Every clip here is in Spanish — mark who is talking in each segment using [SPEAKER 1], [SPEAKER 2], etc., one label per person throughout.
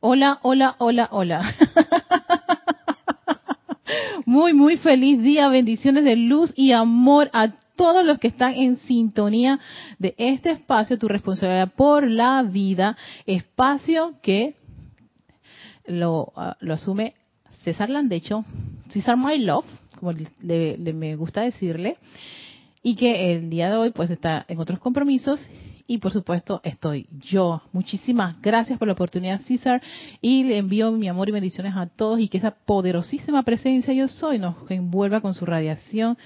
[SPEAKER 1] Hola, hola, hola, hola. Muy, muy feliz día. Bendiciones de luz y amor a todos los que están en sintonía de este espacio, tu responsabilidad por la vida, espacio que lo, ah, lo asume César Landecho, César My Love, como le, me gusta decirle, y que el día de hoy pues está en otros compromisos y por supuesto estoy yo. Muchísimas gracias por la oportunidad, César, y le envío mi amor y bendiciones a todos y que esa poderosísima presencia yo soy nos envuelva con su radiación,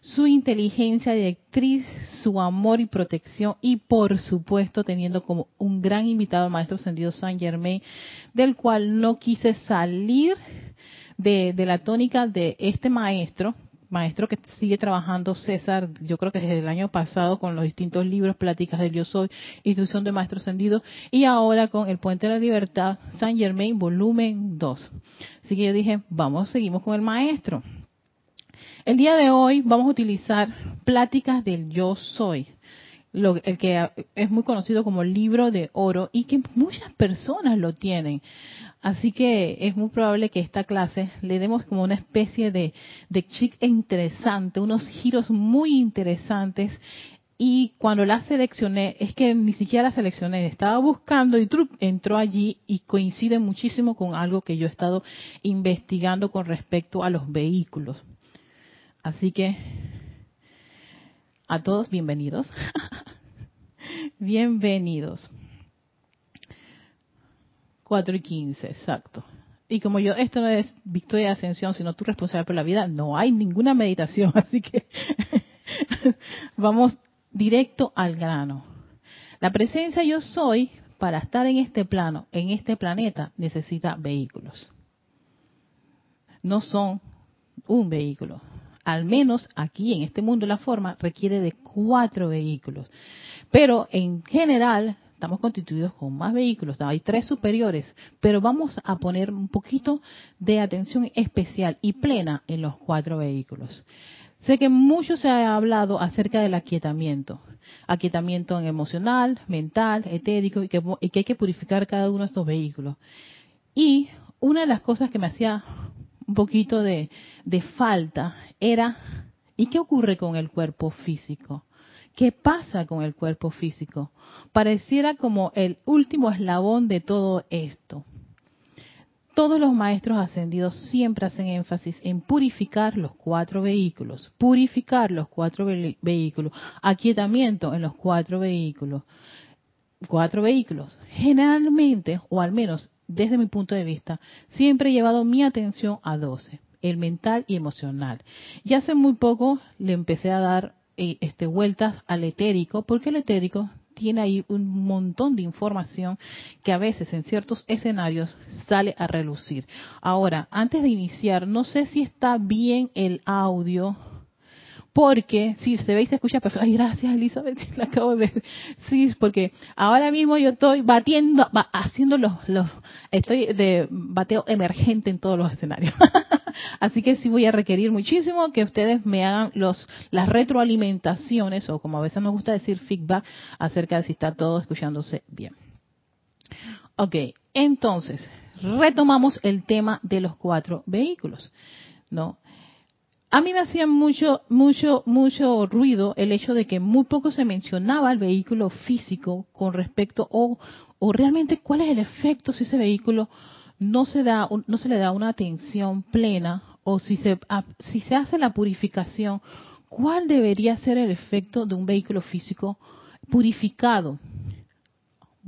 [SPEAKER 1] su inteligencia directriz, su amor y protección y por supuesto teniendo como un gran invitado al maestro ascendido San Germain, del cual no quise salir de, de la tónica de este maestro, maestro que sigue trabajando César, yo creo que desde el año pasado con los distintos libros, pláticas del Yo Soy, Instrucción de Maestro Ascendido, y ahora con El Puente de la Libertad, San Germain, volumen 2. Así que yo dije, vamos, seguimos con el maestro. El día de hoy vamos a utilizar pláticas del Yo Soy, lo, el que es muy conocido como libro de oro y que muchas personas lo tienen. Así que es muy probable que esta clase le demos como una especie de, de interesante, unos giros muy interesantes. Y cuando la seleccioné, es que ni siquiera la seleccioné, estaba buscando y entró allí y coincide muchísimo con algo que yo he estado investigando con respecto a los vehículos. Así que a todos bienvenidos. bienvenidos. 4 y 15, exacto. Y como yo, esto no es victoria de ascensión, sino tu responsabilidad por la vida, no hay ninguna meditación, así que vamos directo al grano. La presencia yo soy, para estar en este plano, en este planeta, necesita vehículos. No son un vehículo. Al menos aquí en este mundo la forma requiere de cuatro vehículos. Pero en general estamos constituidos con más vehículos, hay tres superiores, pero vamos a poner un poquito de atención especial y plena en los cuatro vehículos. Sé que mucho se ha hablado acerca del aquietamiento, aquietamiento emocional, mental, etérico, y que, hay que purificar cada uno de estos vehículos. Y una de las cosas que me hacía un poquito de falta era, ¿y qué ocurre con el cuerpo físico? ¿Qué pasa con el cuerpo físico? Pareciera como el último eslabón de todo esto. Todos los maestros ascendidos siempre hacen énfasis en purificar los cuatro vehículos, purificar los cuatro vehículos, aquietamiento en los cuatro vehículos. Cuatro vehículos. Generalmente, o al menos desde mi punto de vista, siempre he llevado mi atención a doce, el mental y emocional. Y hace muy poco le empecé a dar eh, este, vueltas al etérico, porque el etérico tiene ahí un montón de información que a veces en ciertos escenarios sale a relucir. Ahora, antes de iniciar, no sé si está bien el audio porque si se ve y se escucha perfecto. Ay, gracias Elizabeth, la acabo de ver. Sí, porque ahora mismo yo estoy batiendo, haciendo los, los, estoy de bateo emergente en todos los escenarios. Así que sí voy a requerir muchísimo que ustedes me hagan los, las retroalimentaciones, o como a veces nos gusta decir feedback, acerca de si está todo escuchándose bien. Ok, entonces, retomamos el tema de los cuatro vehículos, ¿no? A mí me hacía mucho, mucho, mucho ruido el hecho de que muy poco se mencionaba el vehículo físico con respecto o, o realmente cuál es el efecto si ese vehículo no se da, no se le da una atención plena o si se, si se hace la purificación, cuál debería ser el efecto de un vehículo físico purificado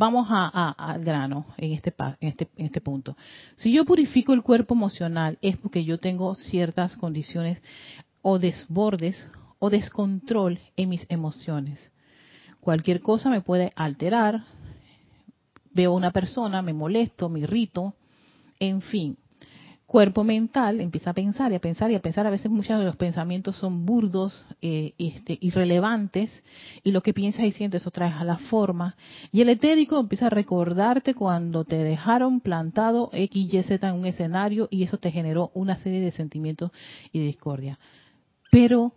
[SPEAKER 1] vamos al grano en este, en, este, en este punto. Si yo purifico el cuerpo emocional es porque yo tengo ciertas condiciones o desbordes o descontrol en mis emociones. Cualquier cosa me puede alterar, veo a una persona, me molesto, me irrito, en fin cuerpo mental empieza a pensar y a pensar y a pensar. A veces muchos de los pensamientos son burdos, eh, este, irrelevantes, y lo que piensas y sientes otra vez a la forma. Y el etérico empieza a recordarte cuando te dejaron plantado X, Y, Z en un escenario y eso te generó una serie de sentimientos y de discordia. Pero,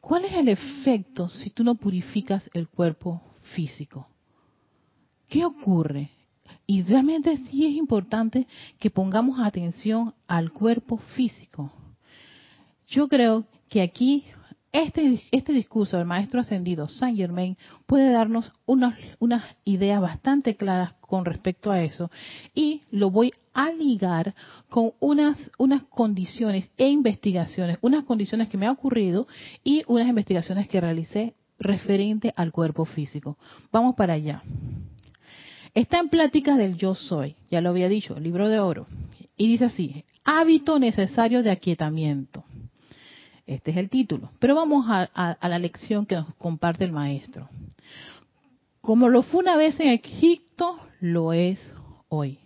[SPEAKER 1] ¿cuál es el efecto si tú no purificas el cuerpo físico? ¿Qué ocurre? Y realmente sí es importante que pongamos atención al cuerpo físico. Yo creo que aquí este, este discurso del maestro ascendido Saint Germain puede darnos unas, unas ideas bastante claras con respecto a eso y lo voy a ligar con unas, unas condiciones e investigaciones, unas condiciones que me han ocurrido y unas investigaciones que realicé referente al cuerpo físico. Vamos para allá. Está en Pláticas del Yo Soy, ya lo había dicho, libro de oro, y dice así, hábito necesario de aquietamiento. Este es el título. Pero vamos a, la lección que nos comparte el maestro. Como lo fue una vez en Egipto, lo es hoy.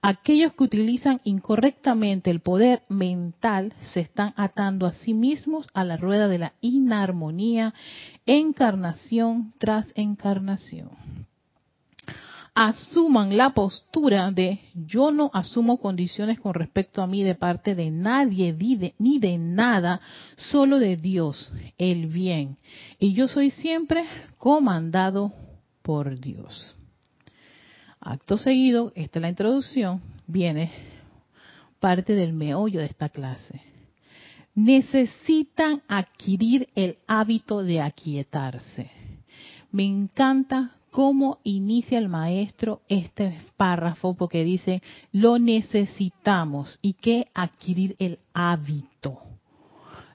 [SPEAKER 1] Aquellos que utilizan incorrectamente el poder mental se están atando a sí mismos a la rueda de la inarmonía, encarnación tras encarnación asuman la postura de yo no asumo condiciones con respecto a mí de parte de nadie ni de nada, solo de Dios, el bien. Y yo soy siempre comandado por Dios. Acto seguido, esta es la introducción, viene parte del meollo de esta clase. Necesitan adquirir el hábito de aquietarse. Me encanta cómo inicia el maestro este párrafo, porque dice, lo necesitamos y que adquirir el hábito.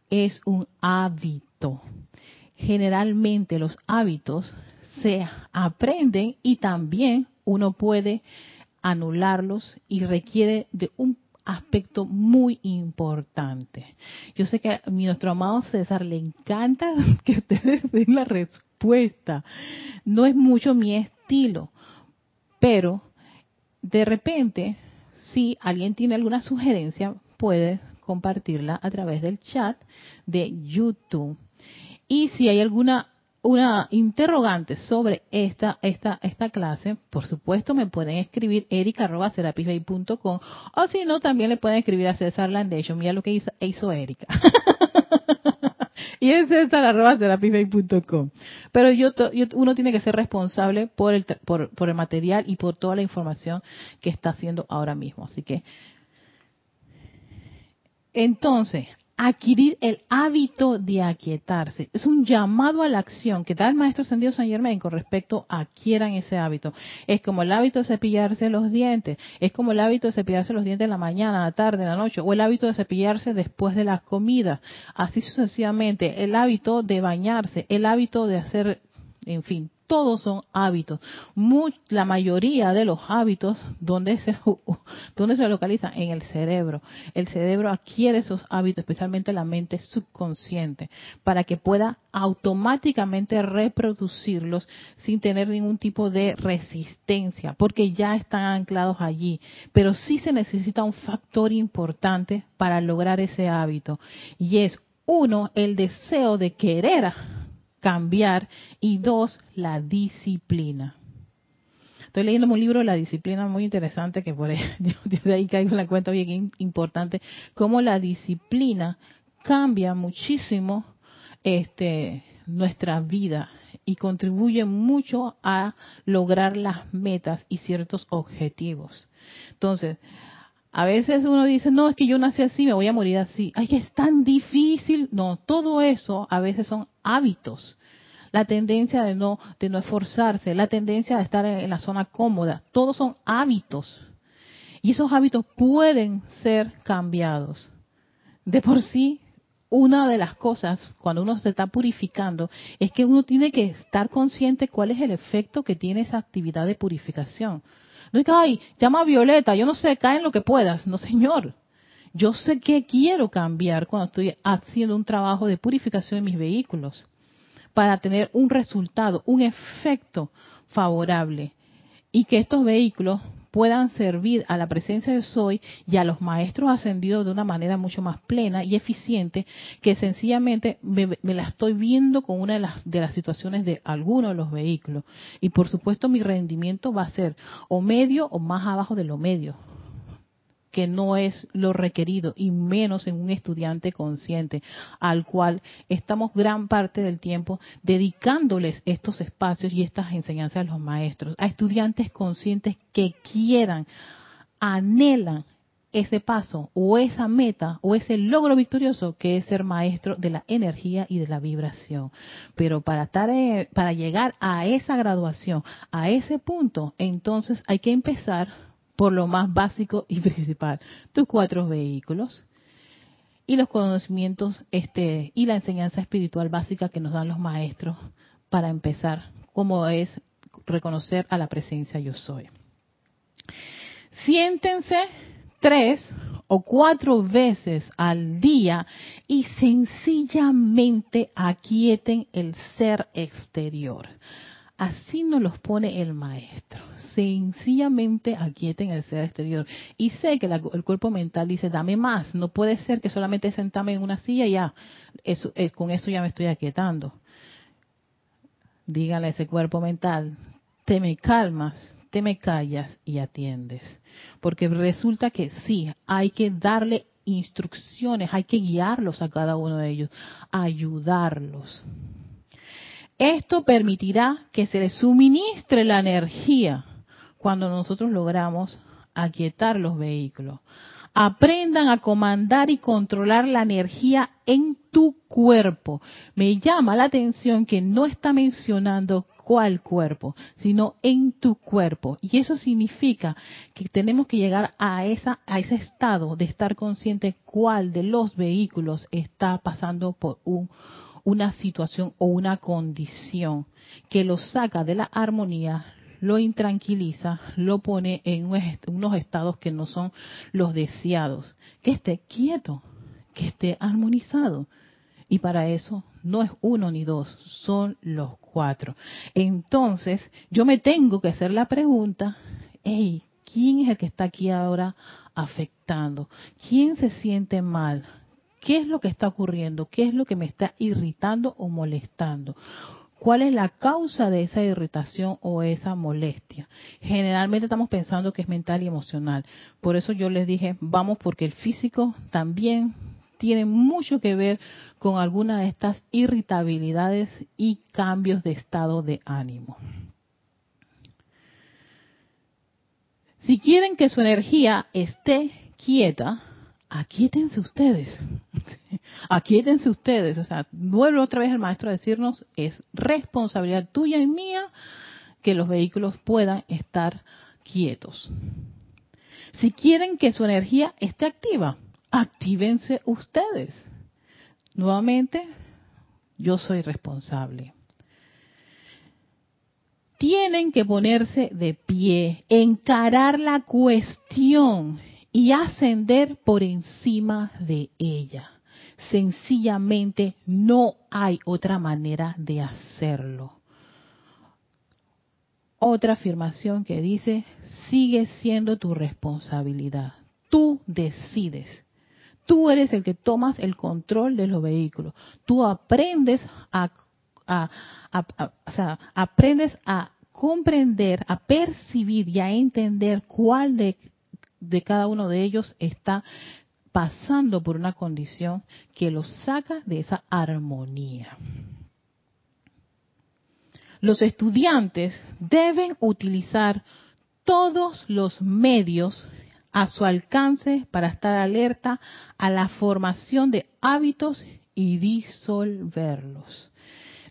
[SPEAKER 1] Es un hábito. Generalmente los hábitos se aprenden y también uno puede anularlos y requiere de un aspecto muy importante. Yo sé que a nuestro amado César le encanta que ustedes den la respuesta no es mucho mi estilo, pero de repente, si alguien tiene alguna sugerencia, puede compartirla a través del chat de YouTube. Y si hay alguna una interrogante sobre esta, esta, esta clase, por supuesto me pueden escribir erica.com o si no, también le pueden escribir a César Landation. Mira lo que hizo, hizo Erika. y es césar.com. Pero yo, uno tiene que ser responsable por el, por, por el material y por toda la información que está haciendo ahora mismo. Así que, entonces, adquirir el hábito de aquietarse. Es un llamado a la acción que da el maestro Ascendido San Germain con respecto a adquieran ese hábito. Es como el hábito de cepillarse los dientes, es como el hábito de cepillarse los dientes en la mañana, en la tarde, en la noche, o el hábito de cepillarse después de las comidas. Así sucesivamente, el hábito de bañarse, el hábito de hacer, en fin, todos son hábitos. la mayoría de los hábitos, ¿dónde se, ¿dónde se localizan? En el cerebro. El cerebro adquiere esos hábitos, especialmente la mente subconsciente, para que pueda automáticamente reproducirlos sin tener ningún tipo de resistencia, porque ya están anclados allí. Pero sí se necesita un factor importante para lograr ese hábito, y es uno, el deseo de querer cambiar y dos, la disciplina. Estoy leyendo un libro la disciplina muy interesante que por ahí, de ahí caigo en la cuenta bien importante, cómo la disciplina cambia muchísimo este, nuestra vida y contribuye mucho a lograr las metas y ciertos objetivos. Entonces, a veces uno dice, no, es que yo nací así, me voy a morir así. Ay, es tan difícil. No, todo eso a veces son hábitos. La tendencia de no, de no esforzarse, la tendencia de estar en, la zona cómoda. Todos son hábitos. Y esos hábitos pueden ser cambiados. De por sí, una de las cosas cuando uno se está purificando es que uno tiene que estar consciente cuál es el efecto que tiene esa actividad de purificación. No es que, ay, llama a Violeta, yo no sé, cae en lo que puedas. No, señor. Yo sé que quiero cambiar cuando estoy haciendo un trabajo de purificación en mis vehículos para tener un resultado, un efecto favorable y que estos vehículos puedan servir a la presencia de Soy y a los maestros ascendidos de una manera mucho más plena y eficiente que sencillamente me, la estoy viendo con una de las, de las situaciones de alguno de los vehículos. Y por supuesto mi rendimiento va a ser o medio o más abajo de lo medio. Que no es lo requerido y menos en un estudiante consciente al cual estamos gran parte del tiempo dedicándoles estos espacios y estas enseñanzas a los maestros, a estudiantes conscientes que quieran, anhelan ese paso o esa meta o ese logro victorioso que es ser maestro de la energía y de la vibración. Pero para, eh, para llegar a esa graduación, a ese punto, entonces hay que empezar por lo más básico y principal, tus cuatro vehículos y los conocimientos este y la enseñanza espiritual básica que nos dan los maestros para empezar, como es reconocer a la presencia yo soy. Siéntense tres o cuatro veces al día y sencillamente aquieten el ser exterior. Así nos los pone el maestro. Sencillamente aquieten el ser exterior. Y sé que el cuerpo mental dice, dame más. No puede ser que solamente sentame en una silla y ya, eso, eh, con eso ya me estoy aquietando. Dígale a ese cuerpo mental, te me calmas, te me callas y atiendes. Porque resulta que sí, hay que darle instrucciones, hay que guiarlos a cada uno de ellos, ayudarlos. Esto permitirá que se les suministre la energía cuando nosotros logramos aquietar los vehículos. Aprendan a comandar y controlar la energía en tu cuerpo. Me llama la atención que no está mencionando cuál cuerpo, sino en tu cuerpo. Y eso significa que tenemos que llegar a, esa, a ese estado de estar consciente cuál de los vehículos está pasando por un una situación o una condición que lo saca de la armonía, lo intranquiliza, lo pone en unos estados que no son los deseados. Que esté quieto, que esté armonizado. Y para eso no es uno ni dos, son los cuatro. Entonces, yo me tengo que hacer la pregunta, hey, ¿quién es el que está aquí ahora afectando? ¿Quién se siente mal? ¿Qué es lo que está ocurriendo? ¿Qué es lo que me está irritando o molestando? ¿Cuál es la causa de esa irritación o esa molestia? Generalmente estamos pensando que es mental y emocional. Por eso yo les dije, vamos porque el físico también tiene mucho que ver con alguna de estas irritabilidades y cambios de estado de ánimo. Si quieren que su energía esté quieta, aquíétense ustedes, aquíétense ustedes, o sea, vuelve otra vez el maestro a decirnos, es responsabilidad tuya y mía que los vehículos puedan estar quietos. Si quieren que su energía esté activa, actívense ustedes. Nuevamente, yo soy responsable. Tienen que ponerse de pie, encarar la cuestión y ascender por encima de ella. Sencillamente no hay otra manera de hacerlo. Otra afirmación que dice, sigue siendo tu responsabilidad. Tú decides. Tú eres el que tomas el control de los vehículos. Tú aprendes a, aprendes a comprender, a percibir y a entender cuál de de cada uno de ellos está pasando por una condición que los saca de esa armonía. Los estudiantes deben utilizar todos los medios a su alcance para estar alerta a la formación de hábitos y disolverlos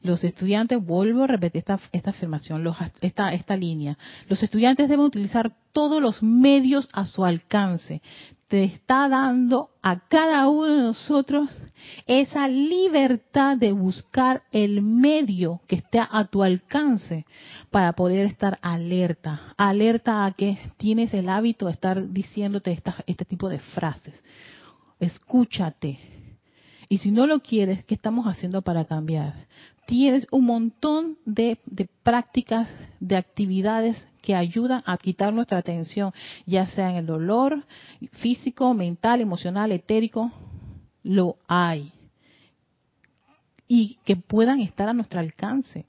[SPEAKER 1] los estudiantes, vuelvo a repetir esta, esta afirmación, esta, esta línea, los estudiantes deben utilizar todos los medios a su alcance. Te está dando a cada uno de nosotros esa libertad de buscar el medio que esté a tu alcance para poder estar alerta, alerta a que tienes el hábito de estar diciéndote este tipo de frases. Escúchate, y si no lo quieres, ¿qué estamos haciendo para cambiar? Tienes un montón de, prácticas, de actividades que ayudan a quitar nuestra atención, ya sea en el dolor físico, mental, emocional, etérico, lo hay. Y que puedan estar a nuestro alcance.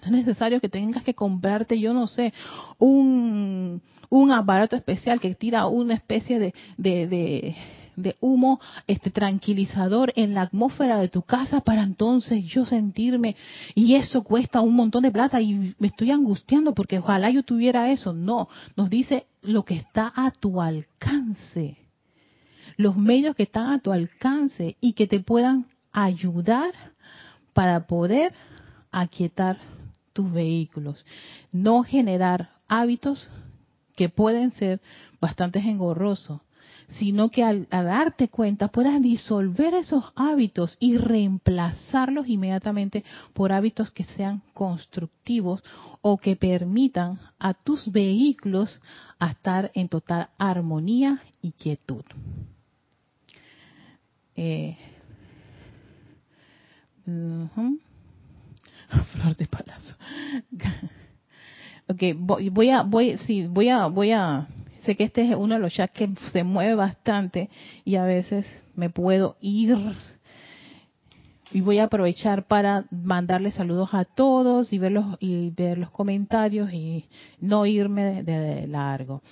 [SPEAKER 1] No es necesario que tengas que comprarte, yo no sé, un, un aparato especial que tira una especie de, de, de, humo este tranquilizador en la atmósfera de tu casa para entonces yo sentirme y eso cuesta un montón de plata y me estoy angustiando porque ojalá yo tuviera eso. No, nos dice lo que está a tu alcance. Los medios que están a tu alcance y que te puedan ayudar para poder aquietar tus vehículos. No generar hábitos que pueden ser bastante engorrosos, sino que al, darte cuenta puedas disolver esos hábitos y reemplazarlos inmediatamente por hábitos que sean constructivos o que permitan a tus vehículos estar en total armonía y quietud. Eh, Flor de palazo. ok, voy, a, voy, sí, voy a, voy a, sé que este es uno de los chats que se mueve bastante y a veces me puedo ir y voy a aprovechar para mandarle saludos a todos y ver los, y ver los comentarios y no irme de largo.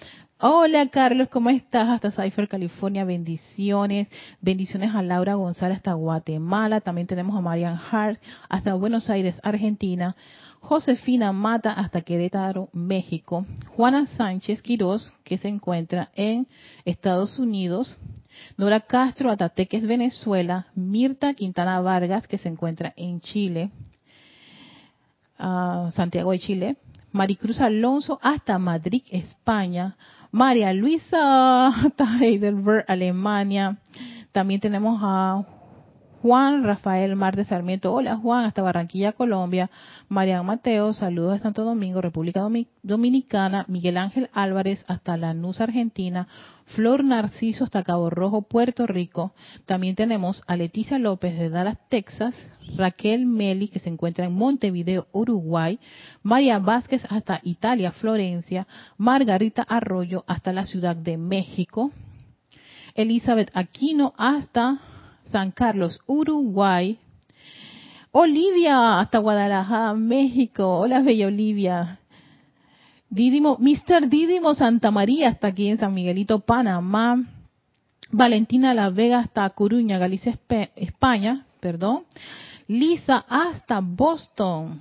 [SPEAKER 1] Hola Carlos, ¿cómo estás? Hasta Cypher, California, bendiciones. Bendiciones a Laura González hasta Guatemala. También tenemos a Marian Hart hasta Buenos Aires, Argentina. Josefina Mata hasta Querétaro, México. Juana Sánchez Quiroz, que se encuentra en Estados Unidos. Nora Castro hasta Teques, Venezuela. Mirta Quintana Vargas, que se encuentra en Chile. Ah, Santiago de Chile. Maricruz Alonso hasta Madrid, España. María Luisa hasta Heidelberg, Alemania. También tenemos a Juan Rafael Mar de Sarmiento. Hola Juan, hasta Barranquilla, Colombia. Marian Mateo, saludos de Santo Domingo, República Dominicana. Miguel Ángel Álvarez hasta Lanús, Argentina. Flor Narciso hasta Cabo Rojo, Puerto Rico. También tenemos a Leticia López de Dallas, Texas. Raquel Meli, que se encuentra en Montevideo, Uruguay. María Vázquez hasta Italia, Florencia. Margarita Arroyo hasta la Ciudad de México. Elizabeth Aquino hasta San Carlos, Uruguay. Olivia, hasta Guadalajara, México. Hola, bella Olivia. Didimo, Mr. Didimo Santa María, hasta aquí en San Miguelito, Panamá. Valentina La Vega, hasta Coruña, Galicia, España. Perdón. Lisa, hasta Boston.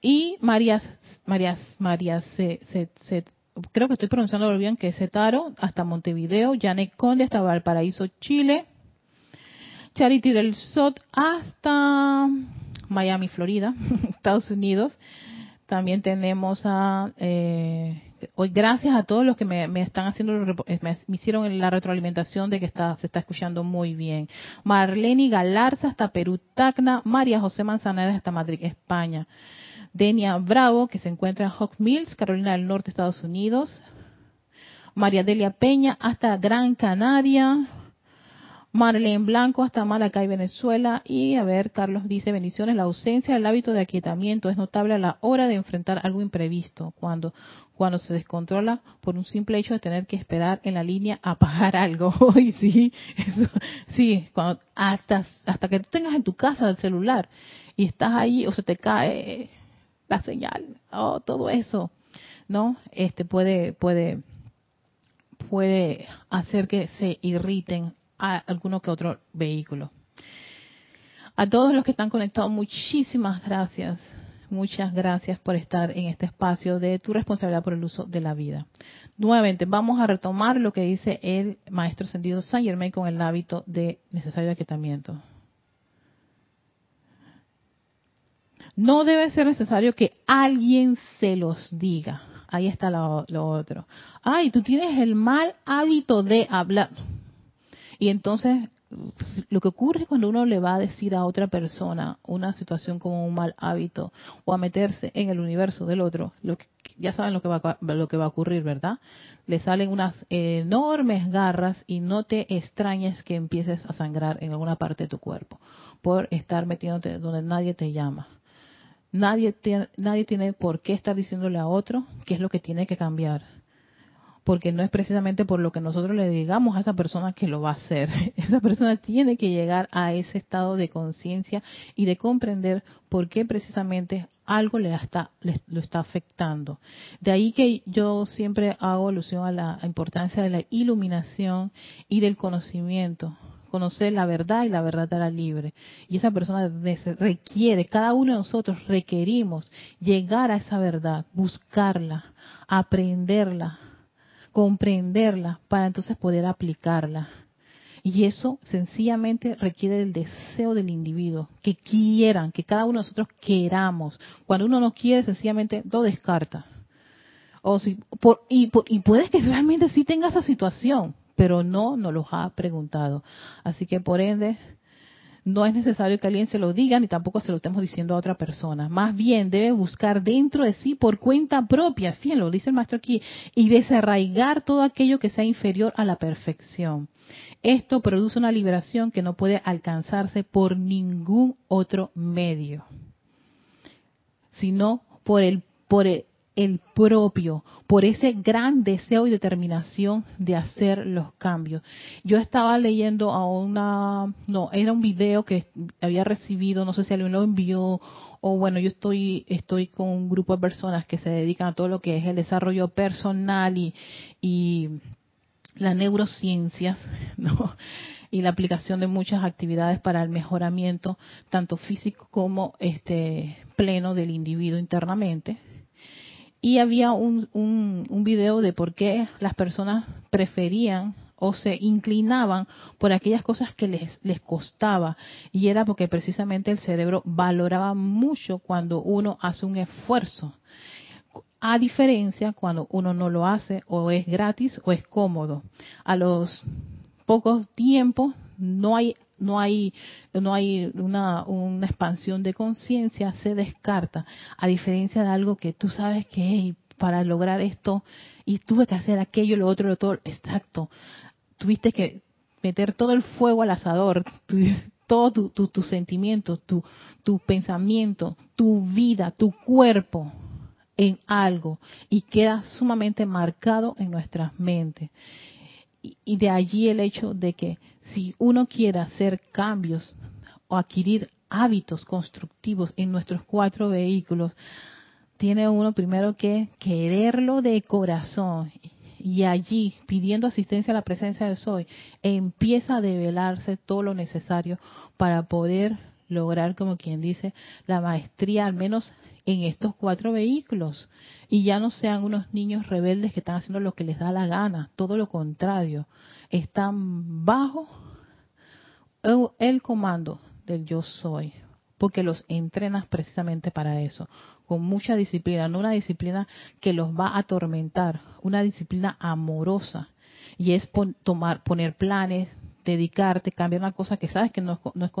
[SPEAKER 1] Y María, María, María se, se, creo que estoy pronunciando bien, que es Cetaro, hasta Montevideo, Janet Conde hasta Valparaíso, Chile, Charity del Sot hasta Miami, Florida, Estados Unidos. También tenemos a, eh, hoy gracias a todos los que me, están haciendo, eh, me, hicieron la retroalimentación de que está, se está escuchando muy bien. Marlene Galarza hasta Perú, Tacna, María José Manzanares hasta Madrid, España. Denia Bravo, que se encuentra en Hawk Mills, Carolina del Norte, Estados Unidos. María Delia Peña hasta Gran Canaria. Marlene Blanco hasta Maracay, Venezuela. Y a ver, Carlos dice, bendiciones, la ausencia del hábito de aquietamiento es notable a la hora de enfrentar algo imprevisto, cuando, cuando se descontrola por un simple hecho de tener que esperar en la línea a pagar algo. y sí, eso, sí, cuando, hasta, hasta que tú tengas en tu casa el celular y estás ahí o se te cae la señal, oh, todo eso, ¿no? Este puede, puede, puede hacer que se irriten a alguno que otro vehículo. A todos los que están conectados, muchísimas gracias. Muchas gracias por estar en este espacio de tu responsabilidad por el uso de la vida. Nuevamente, vamos a retomar lo que dice el maestro sentido Saint Germain con el hábito de necesario aquietamiento. No debe ser necesario que alguien se los diga. Ahí está lo, otro. Ay, tú tienes el mal hábito de hablar. Y entonces lo que ocurre cuando uno le va a decir a otra persona una situación como un mal hábito o a meterse en el universo del otro, lo que, ya saben lo que, va, lo que va a ocurrir, ¿verdad? Le salen unas enormes garras y no te extrañes que empieces a sangrar en alguna parte de tu cuerpo por estar metiéndote donde nadie te llama. Nadie tiene, nadie tiene por qué estar diciéndole a otro qué es lo que tiene que cambiar. porque no es precisamente por lo que nosotros le digamos a esa persona que lo va a hacer. Esa persona tiene que llegar a ese estado de conciencia y de comprender por qué precisamente algo le está, lo está afectando. De ahí que yo siempre hago alusión a la importancia de la iluminación y del conocimiento. Conocer la verdad y la verdad era libre. Y esa persona requiere, cada uno de nosotros requerimos llegar a esa verdad, buscarla, aprenderla, comprenderla para entonces poder aplicarla. Y eso sencillamente requiere del deseo del individuo, que quieran, que cada uno de nosotros queramos. Cuando uno no quiere, sencillamente lo descarta. O si, por, y, y puede que realmente sí tenga esa situación, pero no nos lo ha preguntado. Así que por ende, no es necesario que alguien se lo diga ni tampoco se lo estemos diciendo a otra persona. Más bien debe buscar dentro de sí por cuenta propia, fíjense, lo dice el maestro aquí, y desarraigar todo aquello que sea inferior a la perfección. Esto produce una liberación que no puede alcanzarse por ningún otro medio, sino por el, por el, el propio, por ese gran deseo y determinación de hacer los cambios. Yo estaba leyendo a una, no, era un video que había recibido, no sé si alguien lo envió, o bueno, yo estoy, estoy con un grupo de personas que se dedican a todo lo que es el desarrollo personal y, y las neurociencias, ¿no? y la aplicación de muchas actividades para el mejoramiento tanto físico como este pleno del individuo internamente y había un, un, video de por qué las personas preferían o se inclinaban por aquellas cosas que les, les costaba. Y era porque precisamente el cerebro valoraba mucho cuando uno hace un esfuerzo. A diferencia cuando uno no lo hace o es gratis o es cómodo. A los pocos tiempos no hay no hay no hay una, expansión de conciencia se descarta. A diferencia de algo que tú sabes que para lograr esto y tuve que hacer aquello lo otro lo otro exacto. Tuviste que meter todo el fuego al asador todo tu, tu, tu sentimiento tu, tu pensamiento tu vida tu cuerpo en algo y queda sumamente marcado en nuestras mentes y de allí el hecho de que si uno quiere hacer cambios o adquirir hábitos constructivos en nuestros cuatro vehículos, tiene uno primero que quererlo de corazón. Y allí pidiendo asistencia a la presencia de Soy, empieza a develarse todo lo necesario para poder lograr, como quien dice, la maestría, al menos en estos cuatro vehículos. Y ya no sean unos niños rebeldes que están haciendo lo que les da la gana, todo lo contrario, están bajo el comando del yo soy, porque los entrenas precisamente para eso, con mucha disciplina, no una disciplina que los va a atormentar, una disciplina amorosa, y es tomar, poner planes, dedicarte, cambiar una cosa que sabes que no, no, es,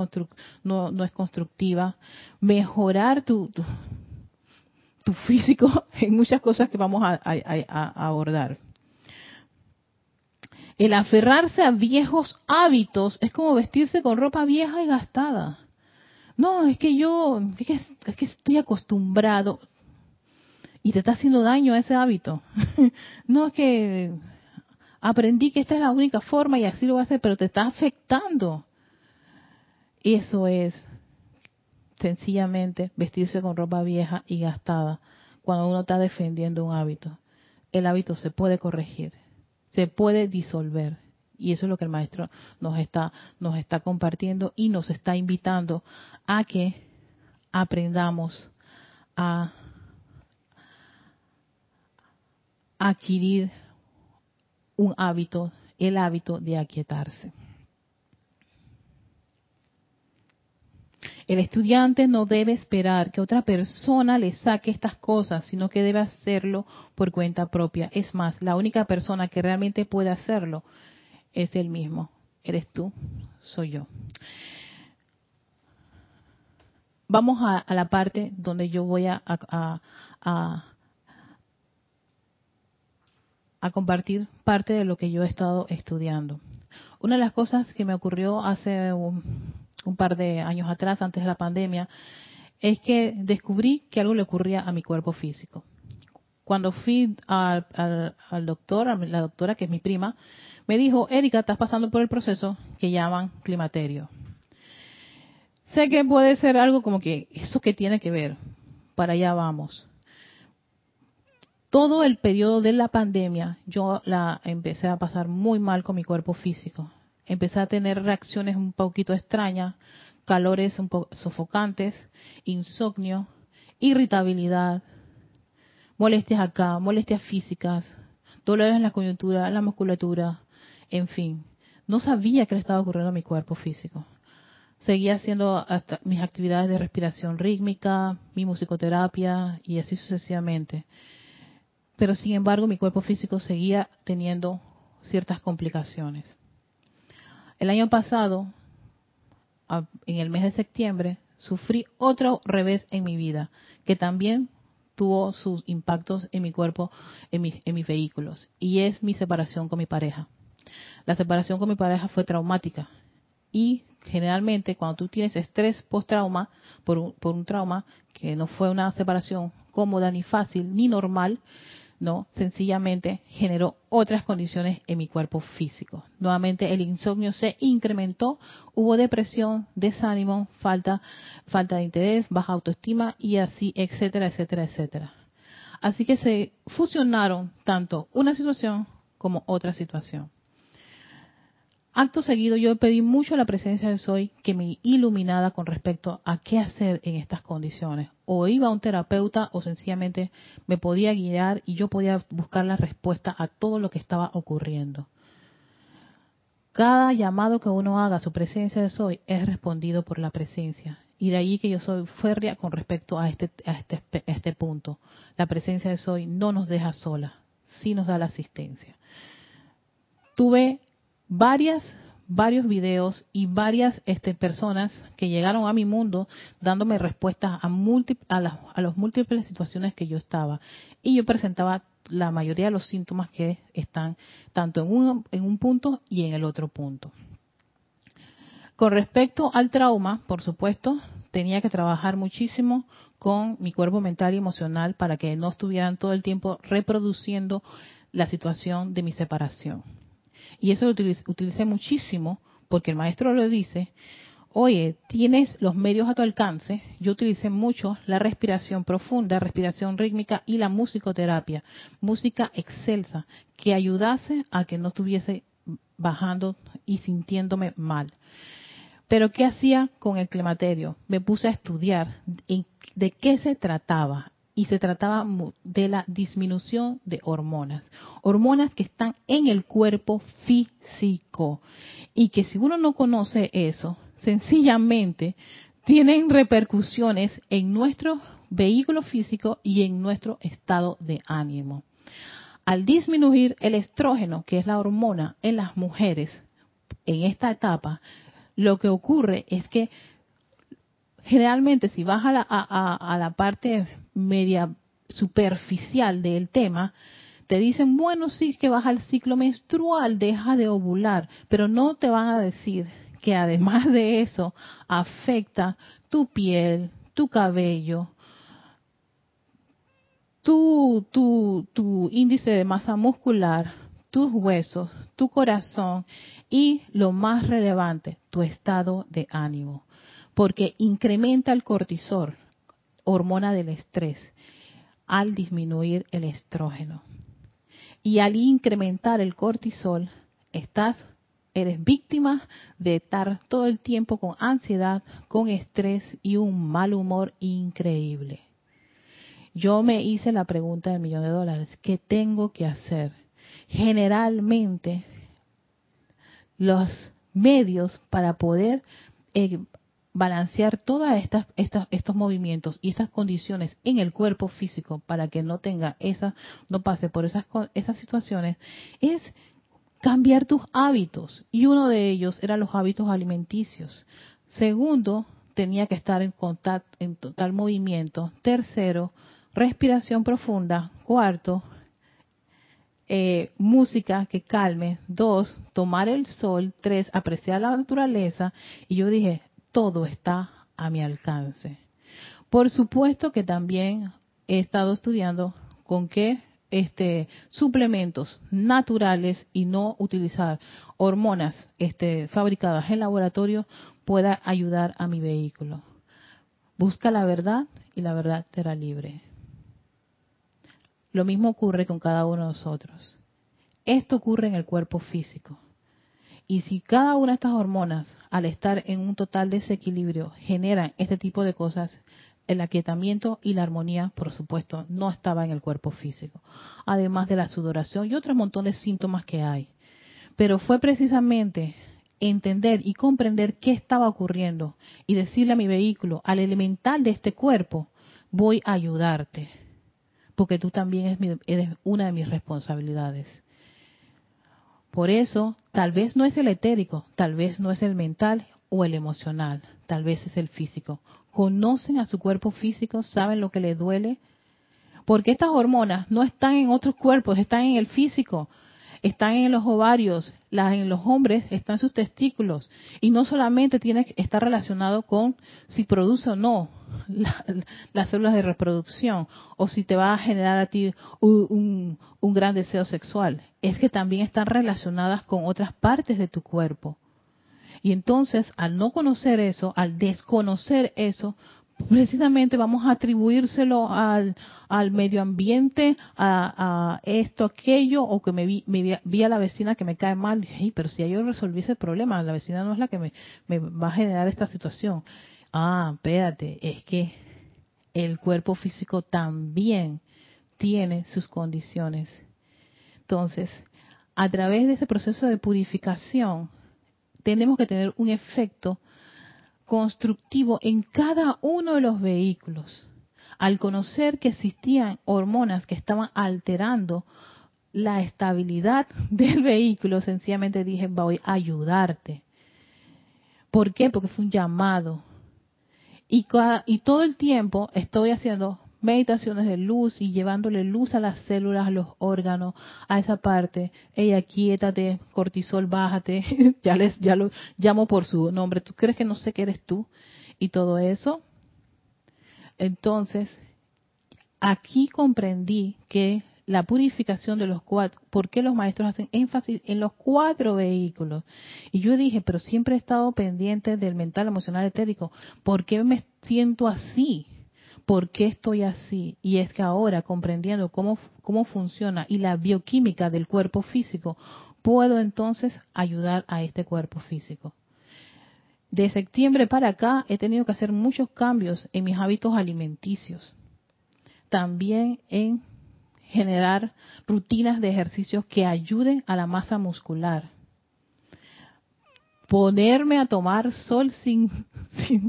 [SPEAKER 1] no, no es constructiva, mejorar tu, físico en muchas cosas que vamos a abordar. El aferrarse a viejos hábitos es como vestirse con ropa vieja y gastada. No, es que yo, es que, estoy acostumbrado y te está haciendo daño a ese hábito. no es que aprendí que esta es la única forma y así lo voy a hacer, pero te está afectando. Eso es sencillamente vestirse con ropa vieja y gastada cuando uno está defendiendo un hábito. El hábito se puede corregir se puede disolver. Y eso es lo que el maestro nos está, nos está compartiendo y nos está invitando a que aprendamos a adquirir un hábito, el hábito de aquietarse. El estudiante no debe esperar que otra persona le saque estas cosas, sino que debe hacerlo por cuenta propia. Es más, la única persona que realmente puede hacerlo es él mismo. Eres tú, soy yo. Vamos a, la parte donde yo voy a, a, a compartir parte de lo que yo he estado estudiando. Una de las cosas que me ocurrió hace un, un par de años atrás, antes de la pandemia, es que descubrí que algo le ocurría a mi cuerpo físico. cuando fui al, doctor, a la doctora que es mi prima, me dijo, Erika, estás pasando por el proceso que llaman climaterio. Sé que puede ser algo como que, ¿eso que tiene que ver? Para allá vamos. Todo el periodo de la pandemia, yo la empecé a pasar muy mal con mi cuerpo físico. Empecé a tener reacciones un poquito extrañas, calores un poco sofocantes, insomnio, irritabilidad, molestias acá, molestias físicas, dolores en la coyuntura, en la musculatura, en fin. No sabía qué le estaba ocurriendo a mi cuerpo físico. Seguía haciendo hasta mis actividades de respiración rítmica, mi musicoterapia y así sucesivamente. Pero sin embargo mi cuerpo físico seguía teniendo ciertas complicaciones. El año pasado, en el mes de septiembre, sufrí otro revés en mi vida, que también tuvo sus impactos en mi cuerpo, en, mis vehículos, y es mi separación con mi pareja. La separación con mi pareja fue traumática y generalmente cuando tú tienes estrés post-trauma por un, por un trauma que no fue una separación cómoda ni fácil ni normal, no, sencillamente generó otras condiciones en mi cuerpo físico. Nuevamente el insomnio se incrementó, hubo depresión, desánimo, falta, falta de interés, baja autoestima y así, etcétera, etcétera, etcétera. Así que se fusionaron tanto una situación como otra situación. Acto seguido yo pedí mucho la presencia de Soy que me iluminara con respecto a qué hacer en estas condiciones. O iba a un terapeuta o sencillamente me podía guiar y yo podía buscar la respuesta a todo lo que estaba ocurriendo. Cada llamado que uno haga a su presencia de Soy es respondido por la presencia. Y de ahí que yo soy férrea con respecto a este, a este, a este punto. La presencia de Soy no nos deja sola, sí nos da la asistencia. Tuve varias varios videos y varias este, personas que llegaron a mi mundo dándome respuestas a, a, las, a las múltiples situaciones que yo estaba. Y yo presentaba la mayoría de los síntomas que están tanto en un, en un punto y en el otro punto. Con respecto al trauma, por supuesto, tenía que trabajar muchísimo con mi cuerpo mental y emocional para que no estuvieran todo el tiempo reproduciendo la situación de mi separación. Y eso lo utilicé, muchísimo porque el maestro lo dice, oye, tienes los medios a tu alcance. Yo utilicé mucho la respiración profunda, respiración rítmica y la musicoterapia, música excelsa, que ayudase a que no estuviese bajando y sintiéndome mal. Pero ¿qué hacía con el climaterio? Me puse a estudiar de qué se trataba y se trataba de la disminución de hormonas, hormonas que están en el cuerpo físico y que si uno no conoce eso, sencillamente tienen repercusiones en nuestro vehículo físico y en nuestro estado de ánimo. Al disminuir el estrógeno, que es la hormona en las mujeres, en esta etapa, lo que ocurre es que generalmente si vas a la, a la parte media superficial del tema, te dicen, bueno, sí que baja el ciclo menstrual, deja de ovular, pero no te van a decir que además de eso afecta tu piel, tu cabello, tu, tu, tu índice de masa muscular, tus huesos, tu corazón y lo más relevante, tu estado de ánimo, porque incrementa el cortisol, hormona del estrés al disminuir el estrógeno. Y al incrementar el cortisol, estás eres víctima de estar todo el tiempo con ansiedad, con estrés y un mal humor increíble. Yo me hice la pregunta del millón de dólares, ¿qué tengo que hacer? Generalmente los medios para poder eh, balancear todos estas, estos movimientos y estas condiciones en el cuerpo físico para que no tenga esa, no pase por esas, esas situaciones, es cambiar tus hábitos. Y uno de ellos eran los hábitos alimenticios. Segundo, tenía que estar en contacto, en total movimiento. Tercero, respiración profunda. Cuarto, eh, música que calme. Dos, tomar el sol. Tres, apreciar la naturaleza. Y yo dije, todo está a mi alcance. Por supuesto que también he estado estudiando con qué este, suplementos naturales y no utilizar hormonas este, fabricadas en laboratorio pueda ayudar a mi vehículo. Busca la verdad y la verdad te hará libre. Lo mismo ocurre con cada uno de nosotros. Esto ocurre en el cuerpo físico. Y si cada una de estas hormonas, al estar en un total desequilibrio, generan este tipo de cosas, el aquietamiento y la armonía, por supuesto, no estaba en el cuerpo físico, además de la sudoración y otros montones de síntomas que hay. Pero fue precisamente entender y comprender qué estaba ocurriendo y decirle a mi vehículo, al elemental de este cuerpo, voy a ayudarte, porque tú también eres una de mis responsabilidades. Por eso, tal vez no es el etérico, tal vez no es el mental o el emocional, tal vez es el físico. Conocen a su cuerpo físico, saben lo que les duele, porque estas hormonas no están en otros cuerpos, están en el físico, están en los ovarios, las en los hombres están sus testículos y no solamente tiene que estar relacionado con si produce o no las células de reproducción o si te va a generar a ti un gran deseo sexual, es que también están relacionadas con otras partes de tu cuerpo. Y entonces, al no conocer eso, al desconocer eso, precisamente vamos a atribuírselo al, al medio ambiente, a, esto, aquello, o que me vi, a la vecina que me cae mal, pero si yo resolví ese problema, la vecina no es la que me, me va a generar esta situación. Ah, espérate, es que el cuerpo físico también tiene sus condiciones. Entonces, a través de ese proceso de purificación, tenemos que tener un efecto constructivo en cada uno de los vehículos. Al conocer que existían hormonas que estaban alterando la estabilidad del vehículo, sencillamente dije, voy a ayudarte. ¿Por qué? Porque fue un llamado. Y, y todo el tiempo estoy haciendo meditaciones de luz y llevándole luz a las células, a los órganos, a esa parte. Ella, quiétate, cortisol, bájate. ya les, ya lo llamo por su nombre. ¿Tú crees que no sé que eres tú? Y todo eso. Entonces, aquí comprendí que la purificación de los cuatro, ¿por qué los maestros hacen énfasis en los cuatro vehículos? Y yo dije, pero siempre he estado pendiente del mental, emocional, etérico. ¿Por qué me siento así? Por qué estoy así. Y es que ahora, comprendiendo cómo, cómo funciona y la bioquímica del cuerpo físico, puedo entonces ayudar a este cuerpo físico. De septiembre para acá he tenido que hacer muchos cambios en mis hábitos alimenticios. También en generar rutinas de ejercicios que ayuden a la masa muscular ponerme a tomar sol sin,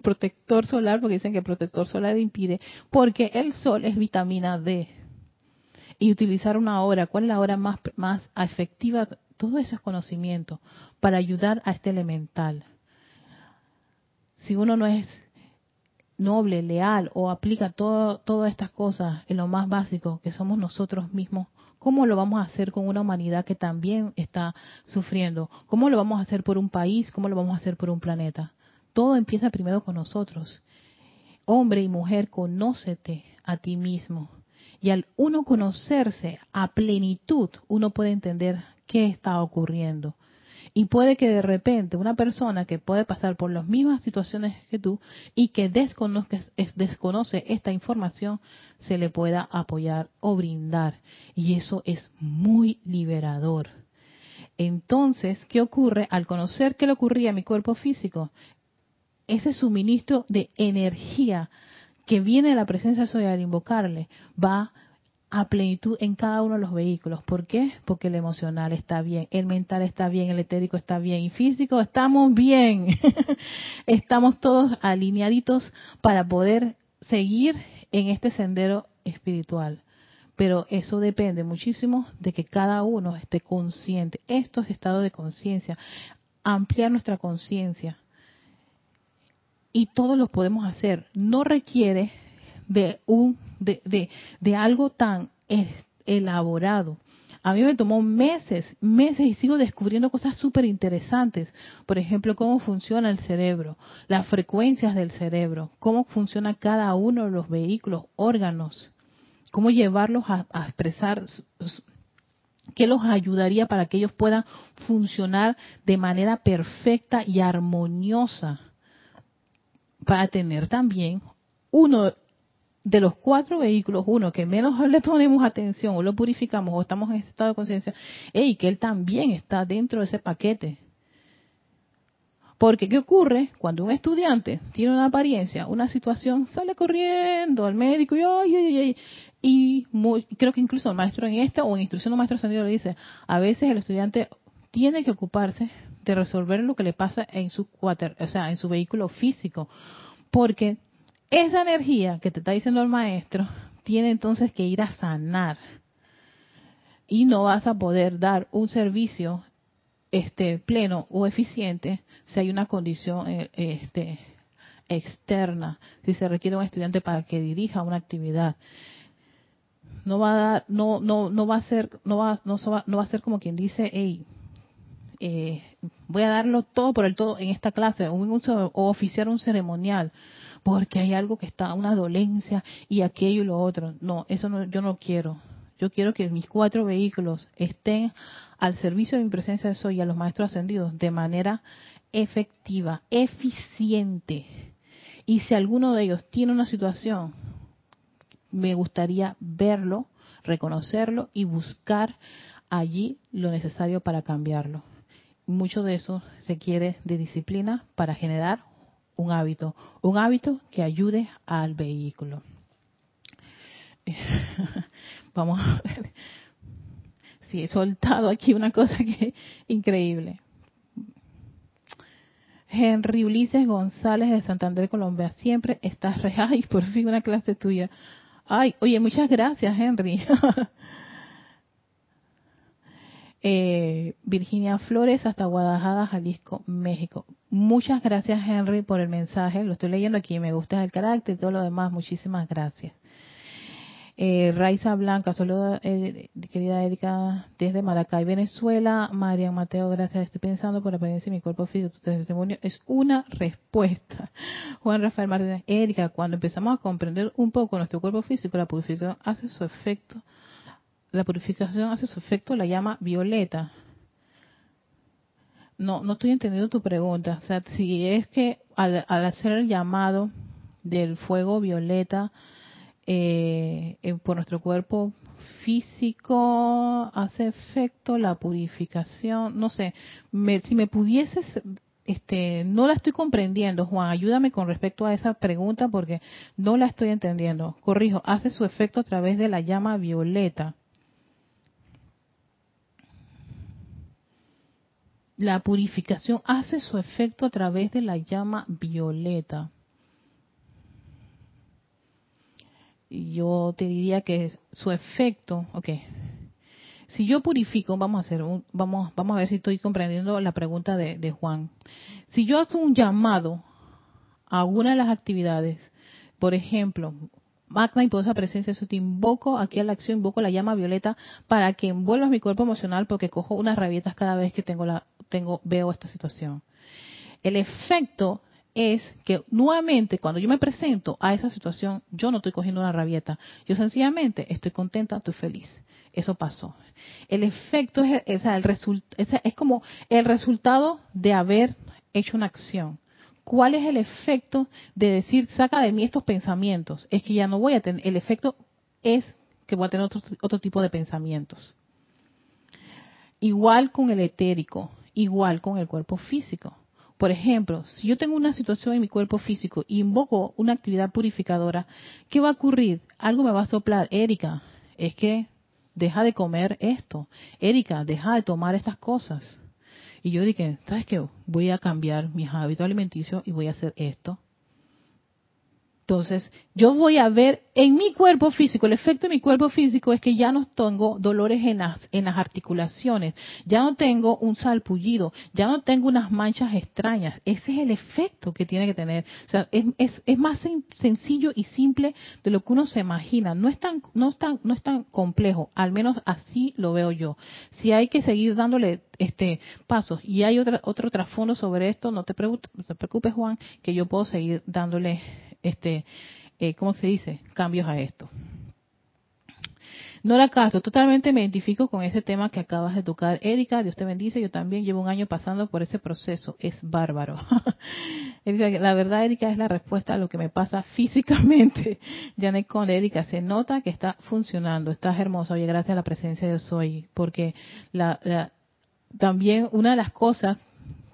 [SPEAKER 1] protector solar, porque dicen que el protector solar impide, porque el sol es vitamina D. Y utilizar una hora, ¿cuál es la hora más, más efectiva? Todo eso es conocimiento para ayudar a este elemental. Si uno no es noble, leal o aplica todo, todas estas cosas en lo más básico que somos nosotros mismos, ¿Cómo lo vamos a hacer con una humanidad que también está sufriendo? ¿Cómo lo vamos a hacer por un país? ¿Cómo lo vamos a hacer por un planeta? Todo empieza primero con nosotros. Hombre y mujer, conócete a ti mismo. Y al uno conocerse a plenitud, uno puede entender qué está ocurriendo. Y puede que de repente una persona que puede pasar por las mismas situaciones que tú y que desconoce esta información, se le pueda apoyar o brindar. Y eso es muy liberador. Entonces, ¿qué ocurre? Al conocer qué le ocurría a mi cuerpo físico, ese suministro de energía que viene de la presencia soy al invocarle va a plenitud en cada uno de los vehículos. ¿Por qué? Porque el emocional está bien, el mental está bien, el etérico está bien y físico estamos bien. estamos todos alineaditos para poder seguir en este sendero espiritual. Pero eso depende muchísimo de que cada uno esté consciente. Esto es estado de conciencia, ampliar nuestra conciencia. Y todos lo podemos hacer. No requiere de un de, de, de algo tan elaborado. A mí me tomó meses, meses y sigo descubriendo cosas súper interesantes. Por ejemplo, cómo funciona el cerebro, las frecuencias del cerebro, cómo funciona cada uno de los vehículos, órganos cómo llevarlos a, expresar qué los ayudaría para que ellos puedan funcionar de manera perfecta y armoniosa para tener también uno de los cuatro vehículos, uno que menos le ponemos atención o lo purificamos o estamos en ese estado de conciencia, y que él también está dentro de ese paquete. Porque ¿qué ocurre? Cuando un estudiante tiene una apariencia, una situación, sale corriendo al médico y ay, ay, ay, y creo que incluso el maestro en esta o en instrucción del maestro ascendido le dice, a veces el estudiante tiene que ocuparse de resolver lo que le pasa en su cuater, o sea, en su vehículo físico, porque esa energía que te está diciendo el maestro tiene entonces que ir a sanar. Y no vas a poder dar un servicio este pleno o eficiente si hay una condición eh, este externa, si se requiere un estudiante para que dirija una actividad. No va a dar, no, no, no va a ser, no va, no, no va a ser como quien dice, hey, eh, voy a darlo todo por el todo en esta clase o, o oficiar un ceremonial porque hay algo que está, una dolencia y aquello y lo otro. No, eso no, yo no quiero. Yo quiero que mis cuatro vehículos estén al servicio de mi presencia de soy y a los maestros ascendidos de manera efectiva, eficiente. Y si alguno de ellos tiene una situación me gustaría verlo, reconocerlo y buscar allí lo necesario para cambiarlo. Mucho de eso requiere de disciplina para generar un hábito, un hábito que ayude al vehículo. Vamos a ver. Sí, he soltado aquí una cosa que increíble. Henry Ulises González de Santander, Colombia. Siempre estás re. Ay, por fin una clase tuya. Ay, oye, muchas gracias, Henry. Eh, Virginia Flores hasta Guadalajara, Jalisco, México. Muchas gracias, Henry, por el mensaje. Lo estoy leyendo aquí. Me gusta el carácter y todo lo demás. Muchísimas gracias. Eh, Raiza Blanca, saludos, eh, querida Erika, desde Maracay, Venezuela. María Mateo, gracias. Estoy pensando por la experiencia de mi cuerpo físico. Tu testimonio es una respuesta. Juan Rafael Martínez, Erika, cuando empezamos a comprender un poco nuestro cuerpo físico, la purificación hace su efecto. La purificación hace su efecto, la llama violeta. No, no estoy entendiendo tu pregunta. O sea, si es que al, al hacer el llamado del fuego violeta, eh, por nuestro cuerpo físico hace efecto la purificación no sé. Si me pudieses este no la estoy comprendiendo Juan. Ayúdame con respecto a esa pregunta porque no la estoy entendiendo. Corrijo hace su efecto a través de la llama violeta la purificación hace su efecto a través de la llama violeta yo te diría que su efecto, ok, si yo purifico, vamos a hacer un, vamos, vamos a ver si estoy comprendiendo la pregunta de, de Juan. Si yo hago un llamado a una de las actividades, por ejemplo, magna y poderosa presencia, eso te invoco aquí a la acción, invoco la llama violeta para que envuelvas mi cuerpo emocional porque cojo unas rabietas cada vez que tengo la, tengo, veo esta situación. El efecto es que nuevamente cuando yo me presento a esa situación, yo no estoy cogiendo una rabieta, yo sencillamente estoy contenta, estoy feliz. Eso pasó. El efecto es, es, el es como el resultado de haber hecho una acción. ¿Cuál es el efecto de decir, saca de mí estos pensamientos? Es que ya no voy a tener, el efecto es que voy a tener otro, otro tipo de pensamientos. Igual con el etérico, igual con el cuerpo físico. Por ejemplo, si yo tengo una situación en mi cuerpo físico y invoco una actividad purificadora, ¿qué va a ocurrir? Algo me va a soplar, Erika, es que deja de comer esto, Erika, deja de tomar estas cosas. Y yo dije, ¿sabes qué? Voy a cambiar mis hábitos alimenticios y voy a hacer esto. Entonces, yo voy a ver en mi cuerpo físico, el efecto de mi cuerpo físico es que ya no tengo dolores en las, en las articulaciones, ya no tengo un salpullido, ya no tengo unas manchas extrañas. Ese es el efecto que tiene que tener. O sea, es, es, es más sencillo y simple de lo que uno se imagina. No es, tan, no, es tan, no es tan complejo, al menos así lo veo yo. Si hay que seguir dándole este pasos y hay otra, otro trasfondo sobre esto, no te, no te preocupes, Juan, que yo puedo seguir dándole este, eh, ¿cómo se dice? Cambios a esto. Nora Castro, totalmente me identifico con ese tema que acabas de tocar. Erika, Dios te bendice, yo también llevo un año pasando por ese proceso, es bárbaro. la verdad, Erika, es la respuesta a lo que me pasa físicamente. Janet con Erika, se nota que está funcionando, estás hermosa, oye, gracias a la presencia de Soy, porque la, también una de las cosas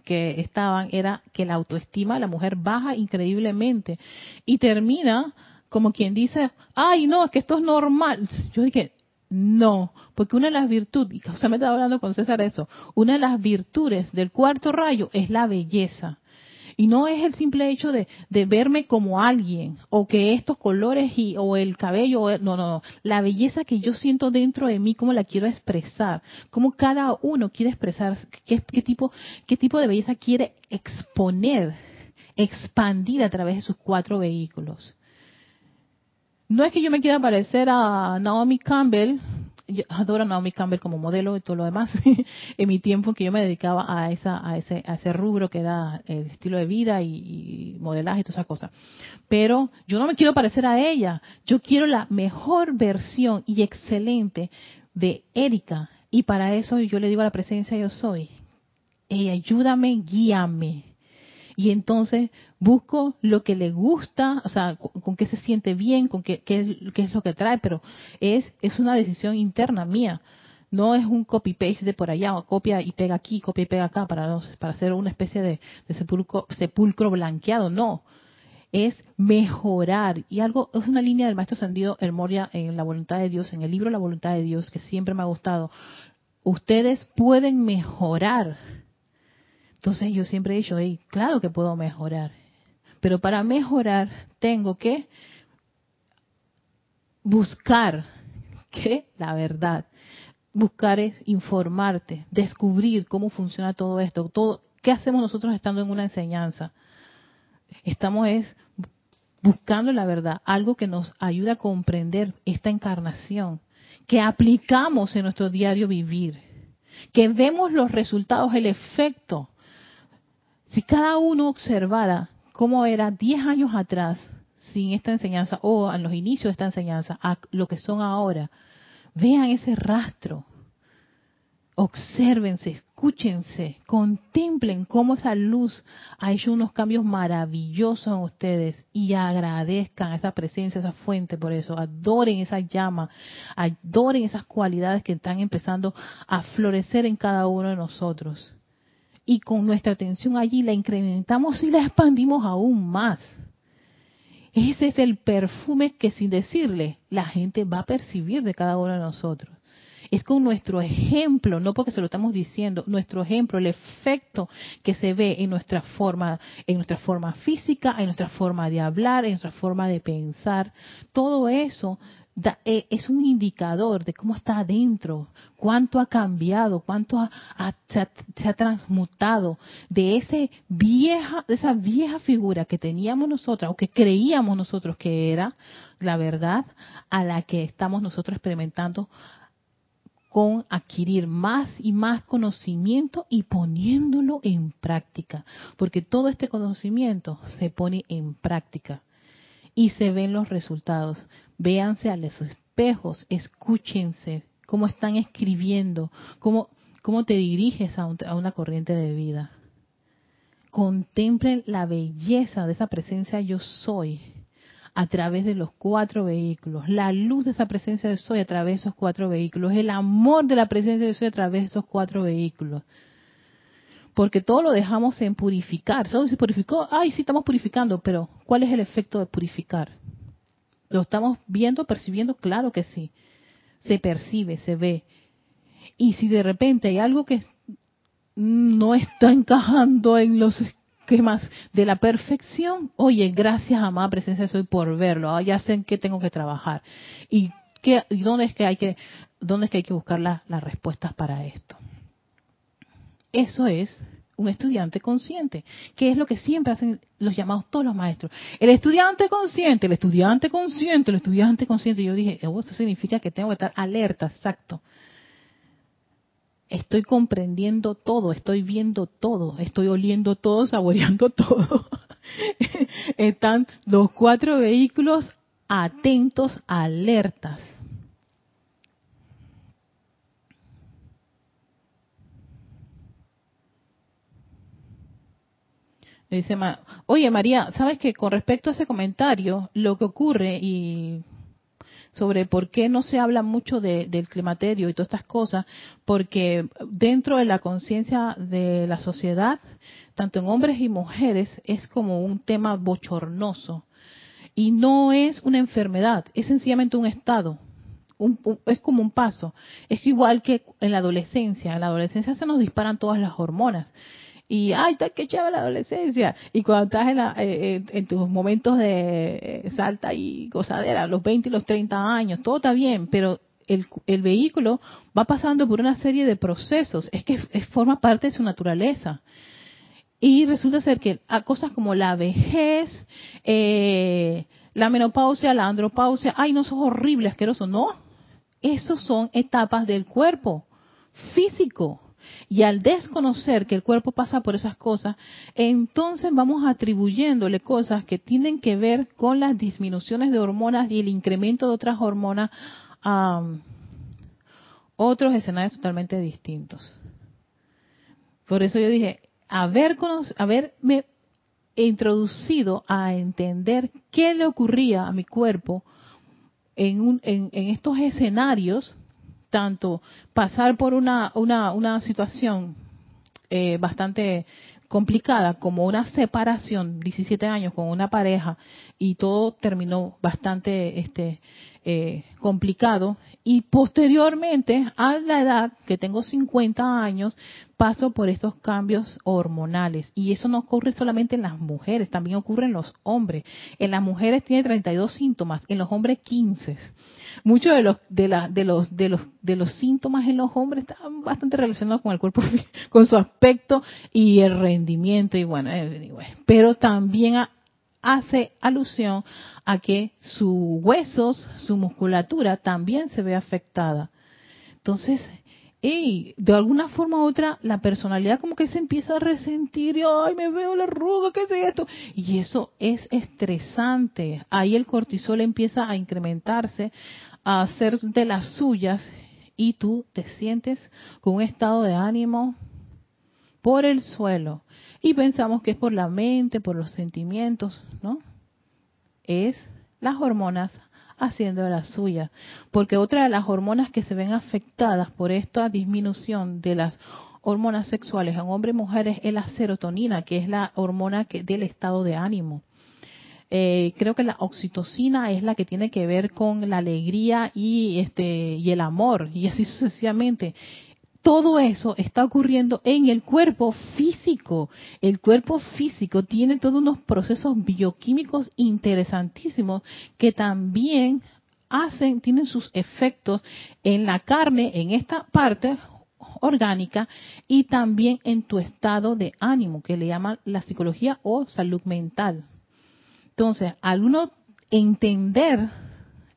[SPEAKER 1] que estaban era que la autoestima de la mujer baja increíblemente y termina como quien dice, ay, no, es que esto es normal. Yo dije, no, porque una de las virtudes, y sea, me estaba hablando con César eso, una de las virtudes del cuarto rayo es la belleza. Y no es el simple hecho de, verme como alguien, o que estos colores y, o el cabello, no, no, no. La belleza que yo siento dentro de mí, cómo la quiero expresar, cómo cada uno quiere expresar, qué, tipo, qué tipo de belleza quiere exponer, expandir a través de sus cuatro vehículos. No es que yo me quiera parecer a Naomi Campbell, yo adoro a Naomi Campbell como modelo y todo lo demás, en mi tiempo que yo me dedicaba a, esa, a, ese, a ese rubro que era el estilo de vida y, modelaje y todas esas cosas. Pero yo no me quiero parecer a ella, yo quiero la mejor versión y excelente de Erika. Y para eso yo le digo a la presencia yo soy, ayúdame, guíame y entonces busco lo que le gusta, o sea, con, qué se siente bien, con qué, es lo que trae, pero es, es una decisión interna mía. No es un copy-paste de por allá, o copia y pega aquí, copia y pega acá, para, para hacer una especie de, sepulcro, sepulcro blanqueado, no es mejorar. Y algo, es una línea del maestro Sandido El Moria en La Voluntad de Dios, en el libro La Voluntad de Dios, que siempre me ha gustado. Ustedes pueden mejorar entonces yo siempre he dicho, claro que puedo mejorar, pero para mejorar tengo que buscar que la verdad. Buscar es informarte, descubrir cómo funciona todo esto, todo qué hacemos nosotros estando en una enseñanza. Estamos es buscando la verdad, algo que nos ayude a comprender esta encarnación, que aplicamos en nuestro diario vivir, que vemos los resultados, el efecto si cada uno observara cómo era 10 años atrás, sin esta enseñanza, o en los inicios de esta enseñanza, a lo que son ahora, vean ese rastro. Obsérvense, escúchense, contemplen cómo esa luz ha hecho unos cambios maravillosos en ustedes y agradezcan esa presencia, esa fuente por eso. Adoren esa llama, adoren esas cualidades que están empezando a florecer en cada uno de nosotros y con nuestra atención allí la incrementamos y la expandimos aún más. Ese es el perfume que sin decirle la gente va a percibir de cada uno de nosotros. Es con nuestro ejemplo, no porque se lo estamos diciendo, nuestro ejemplo, el efecto que se ve en nuestra forma, en nuestra forma física, en nuestra forma de hablar, en nuestra forma de pensar, todo eso eh, es un indicador de cómo está adentro, cuánto ha cambiado, cuánto se, ha, transmutado de ese vieja, de esa vieja figura que teníamos nosotras o que creíamos nosotros que era la verdad, a la que estamos nosotros experimentando con adquirir más y más conocimiento y poniéndolo en práctica, porque todo este conocimiento se pone en práctica y se ven los resultados. Véanse a los espejos, escúchense cómo están escribiendo, cómo, cómo te diriges a, a una corriente de vida. Contemplen la belleza de esa presencia yo soy a través de los cuatro vehículos, la luz de esa presencia de soy a través de esos cuatro vehículos, el amor de la presencia de soy a través de esos cuatro vehículos. Porque todo lo dejamos en purificar. Solo se purificó, ay, sí estamos purificando, pero ¿cuál es el efecto de purificar? ¿Lo estamos viendo, percibiendo? Claro que sí. Se percibe, se ve. Y si de repente hay algo que no está encajando en los esquemas de la perfección, oye, gracias, amada presencia, soy por verlo. Ah, ya sé en qué tengo que trabajar. ¿Y, dónde, es que hay que, dónde es que hay que buscar las respuestas para esto? Eso es un estudiante consciente, que es lo que siempre hacen los llamados todos los maestros. El estudiante consciente, el estudiante consciente, el estudiante consciente. Yo dije, oh, eso significa que tengo que estar alerta, exacto. Estoy comprendiendo todo, estoy viendo todo, estoy oliendo todo, saboreando todo. Están los cuatro vehículos atentos, alertas. Dice, oye María, ¿sabes que con respecto a ese comentario, lo que ocurre y sobre por qué no se habla mucho del climaterio y todas estas cosas, porque dentro de la conciencia de la sociedad, tanto en hombres y mujeres, es como un tema bochornoso. Y no es una enfermedad, es sencillamente un estado. es como un paso. Es igual que en la adolescencia. En la adolescencia se nos disparan todas las hormonas y ay, está que chévere la adolescencia. Y cuando estás en, eh, en, tus momentos de eh, salta y gozadera, los 20 y los 30 años, todo está bien, pero el, el vehículo va pasando por una serie de procesos, es que forma parte de su naturaleza. Y resulta ser que a cosas como la vejez, eh, la menopausia, la andropausia, ay, no, son horribles, asqueroso. No, esos son etapas del cuerpo físico. Y al desconocer que el cuerpo pasa por esas cosas, entonces vamos atribuyéndole cosas que tienen que ver con las disminuciones de hormonas y el incremento de otras hormonas a otros escenarios totalmente distintos. Por eso yo dije, haber haberme introducido a entender qué le ocurría a mi cuerpo en, en estos escenarios tanto pasar por una, una, una situación eh, bastante complicada como una separación, 17 años con una pareja y todo terminó bastante este eh, complicado y posteriormente a la edad que tengo 50 años paso por estos cambios hormonales y eso no ocurre solamente en las mujeres, también ocurre en los hombres. En las mujeres tiene 32 síntomas, en los hombres 15. Muchos de los de, la, de los de los de los síntomas en los hombres están bastante relacionados con el cuerpo, con su aspecto y el rendimiento y bueno, eh, pero también hace alusión a que sus huesos, su musculatura también se ve afectada. Entonces, de alguna forma u otra, la personalidad como que se empieza a resentir y, ay, me veo la arruga, ¿qué es esto? Y eso es estresante. Ahí el cortisol empieza a incrementarse, a hacer de las suyas y tú te sientes con un estado de ánimo por el suelo y pensamos que es por la mente, por los sentimientos, ¿no? Es las hormonas haciendo la suya. Porque otra de las hormonas que se ven afectadas por esta disminución de las hormonas sexuales en hombres y mujeres es la serotonina, que es la hormona que, del estado de ánimo. Eh, creo que la oxitocina es la que tiene que ver con la alegría y este y el amor y así sucesivamente todo eso está ocurriendo en el cuerpo físico. El cuerpo físico tiene todos unos procesos bioquímicos interesantísimos que también hacen, tienen sus efectos en la carne, en esta parte orgánica y también en tu estado de ánimo, que le llaman la psicología o salud mental. Entonces, al uno entender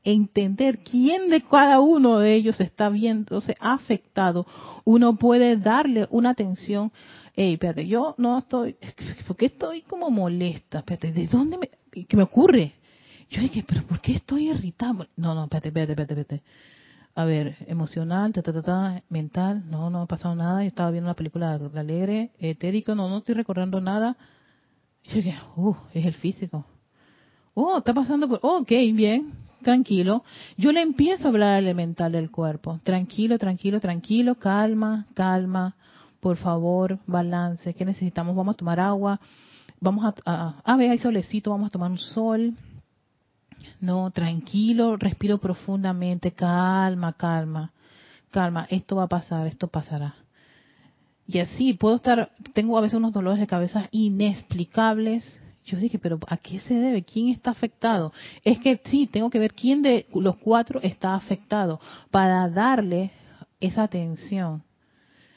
[SPEAKER 1] entender quién de cada uno de ellos está viéndose afectado, uno puede darle una atención. Hey, espérate, yo no estoy, ¿por qué estoy como molesta? Espérate, ¿de dónde me, qué me ocurre? Yo dije, pero ¿por qué estoy irritado? No, no, espérate, espérate, espérate, espérate. A ver, emocional, ta, ta, ta, mental, no, no ha pasado nada. Yo estaba viendo una película alegre, etérico, no, no estoy recordando nada. Yo dije, uh, es el físico. Oh, está pasando por, oh, ok, bien, tranquilo, yo le empiezo a hablar al elemental del cuerpo. Tranquilo, tranquilo, tranquilo, calma, calma, por favor, balance. ¿Qué necesitamos? Vamos a tomar agua, vamos a, a, ver, hay solecito, vamos a tomar un sol. No, tranquilo, respiro profundamente, calma, calma, calma, esto va a pasar, esto pasará. Y así puedo estar, tengo a veces unos dolores de cabeza inexplicables, yo dije, pero ¿a qué se debe? ¿Quién está afectado? Es que sí, tengo que ver quién de los cuatro está afectado para darle esa atención.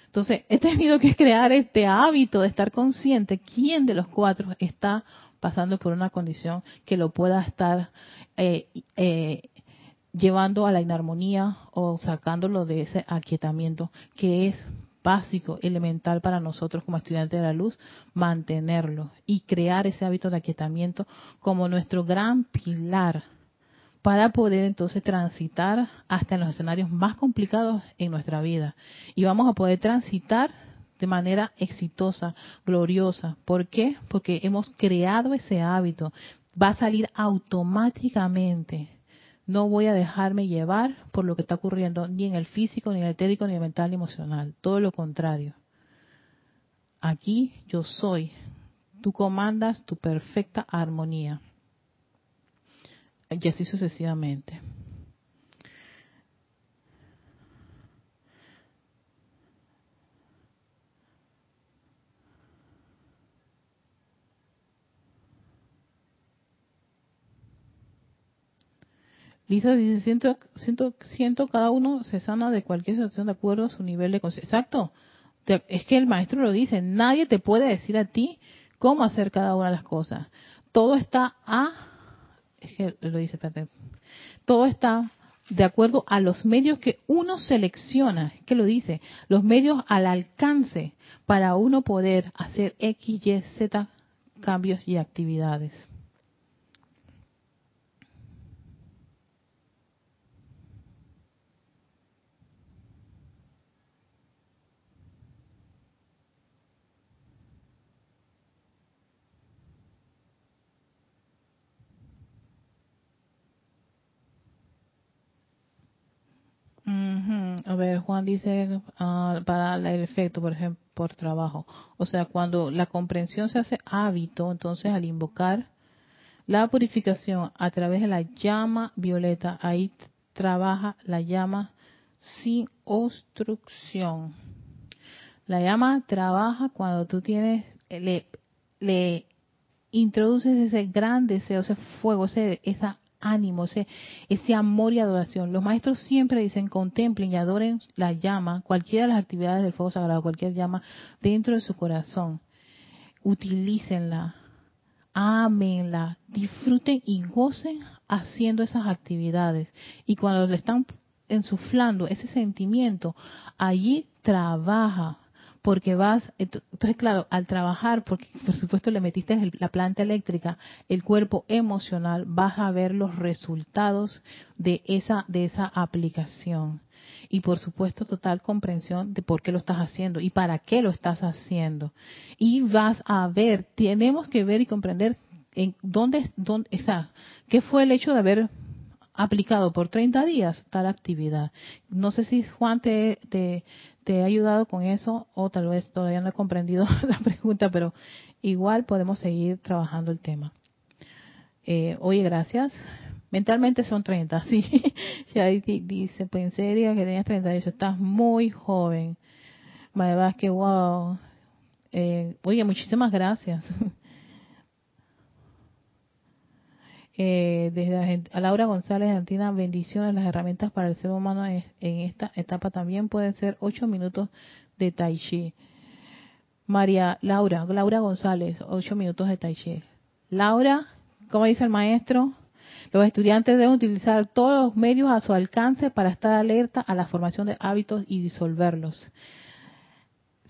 [SPEAKER 1] Entonces, he tenido que crear este hábito de estar consciente quién de los cuatro está pasando por una condición que lo pueda estar eh, eh, llevando a la inarmonía o sacándolo de ese aquietamiento que es básico, elemental para nosotros como estudiantes de la luz, mantenerlo y crear ese hábito de aquietamiento como nuestro gran pilar para poder entonces transitar hasta en los escenarios más complicados en nuestra vida. Y vamos a poder transitar de manera exitosa, gloriosa. ¿Por qué? Porque hemos creado ese hábito. Va a salir automáticamente. No voy a dejarme llevar por lo que está ocurriendo ni en el físico, ni en el etérico, ni en el mental, ni emocional. Todo lo contrario. Aquí yo soy. Tú comandas tu perfecta armonía. Y así sucesivamente. Lisa dice, siento, siento, cada uno se sana de cualquier situación de acuerdo a su nivel de conciencia. Exacto. Es que el maestro lo dice, nadie te puede decir a ti cómo hacer cada una de las cosas. Todo está a, es que lo dice, todo está de acuerdo a los medios que uno selecciona, es que lo dice, los medios al alcance para uno poder hacer X, Y, Z cambios y actividades. A ver, Juan dice ah, para el efecto, por ejemplo, por trabajo. O sea, cuando la comprensión se hace hábito, entonces al invocar la purificación a través de la llama violeta, ahí trabaja la llama sin obstrucción. La llama trabaja cuando tú tienes, le, le introduces ese gran deseo, ese fuego, ese, esa ánimo, ese, ese amor y adoración. Los maestros siempre dicen, contemplen y adoren la llama, cualquiera de las actividades del fuego sagrado, cualquier llama dentro de su corazón. Utilícenla, ámenla, disfruten y gocen haciendo esas actividades. Y cuando le están ensuflando ese sentimiento, allí trabaja porque vas, entonces claro, al trabajar, porque por supuesto le metiste la planta eléctrica, el cuerpo emocional, vas a ver los resultados de esa, de esa aplicación. Y por supuesto total comprensión de por qué lo estás haciendo y para qué lo estás haciendo. Y vas a ver, tenemos que ver y comprender en dónde, dónde está, qué fue el hecho de haber aplicado por 30 días tal actividad. No sé si Juan te, te, te he ayudado con eso o tal vez todavía no he comprendido la pregunta, pero igual podemos seguir trabajando el tema. Eh, oye, gracias. Mentalmente son 30, sí. Ya dice, pues en serio que tenías 38, estás muy joven. Madre que wow. Eh, oye, muchísimas gracias. Eh, desde a Laura González Argentina, bendiciones. Las herramientas para el ser humano en, esta etapa también pueden ser ocho minutos de Tai Chi. María Laura, Laura González, ocho minutos de Tai Chi. Laura, como dice el maestro, los estudiantes deben utilizar todos los medios a su alcance para estar alerta a la formación de hábitos y disolverlos.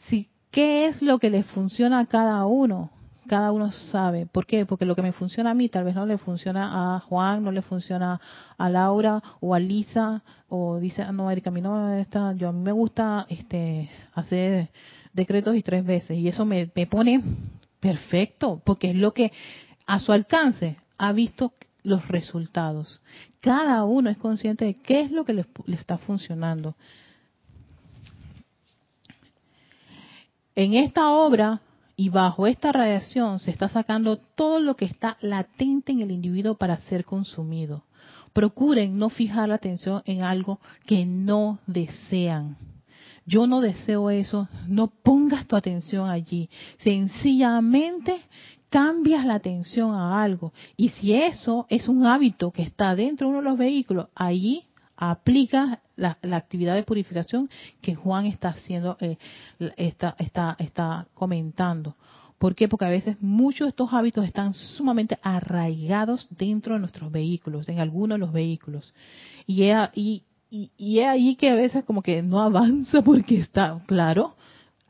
[SPEAKER 1] Si, ¿Qué es lo que les funciona a cada uno? Cada uno sabe. ¿Por qué? Porque lo que me funciona a mí tal vez no le funciona a Juan, no le funciona a Laura o a Lisa, o dice, ah, no, Erika, a mí no me está, yo a mí me gusta este hacer decretos y tres veces, y eso me, pone perfecto, porque es lo que a su alcance ha visto los resultados. Cada uno es consciente de qué es lo que le está funcionando. En esta obra y bajo esta radiación se está sacando todo lo que está latente en el individuo para ser consumido. Procuren no fijar la atención en algo que no desean. Yo no deseo eso, no pongas tu atención allí. Sencillamente cambias la atención a algo. Y si eso es un hábito que está dentro de uno de los vehículos, allí aplica la, actividad de purificación que Juan está haciendo, eh, está, está, está comentando. ¿Por qué? Porque a veces muchos de estos hábitos están sumamente arraigados dentro de nuestros vehículos, en algunos de los vehículos. Y es, y, y es ahí que a veces como que no avanza porque está, claro,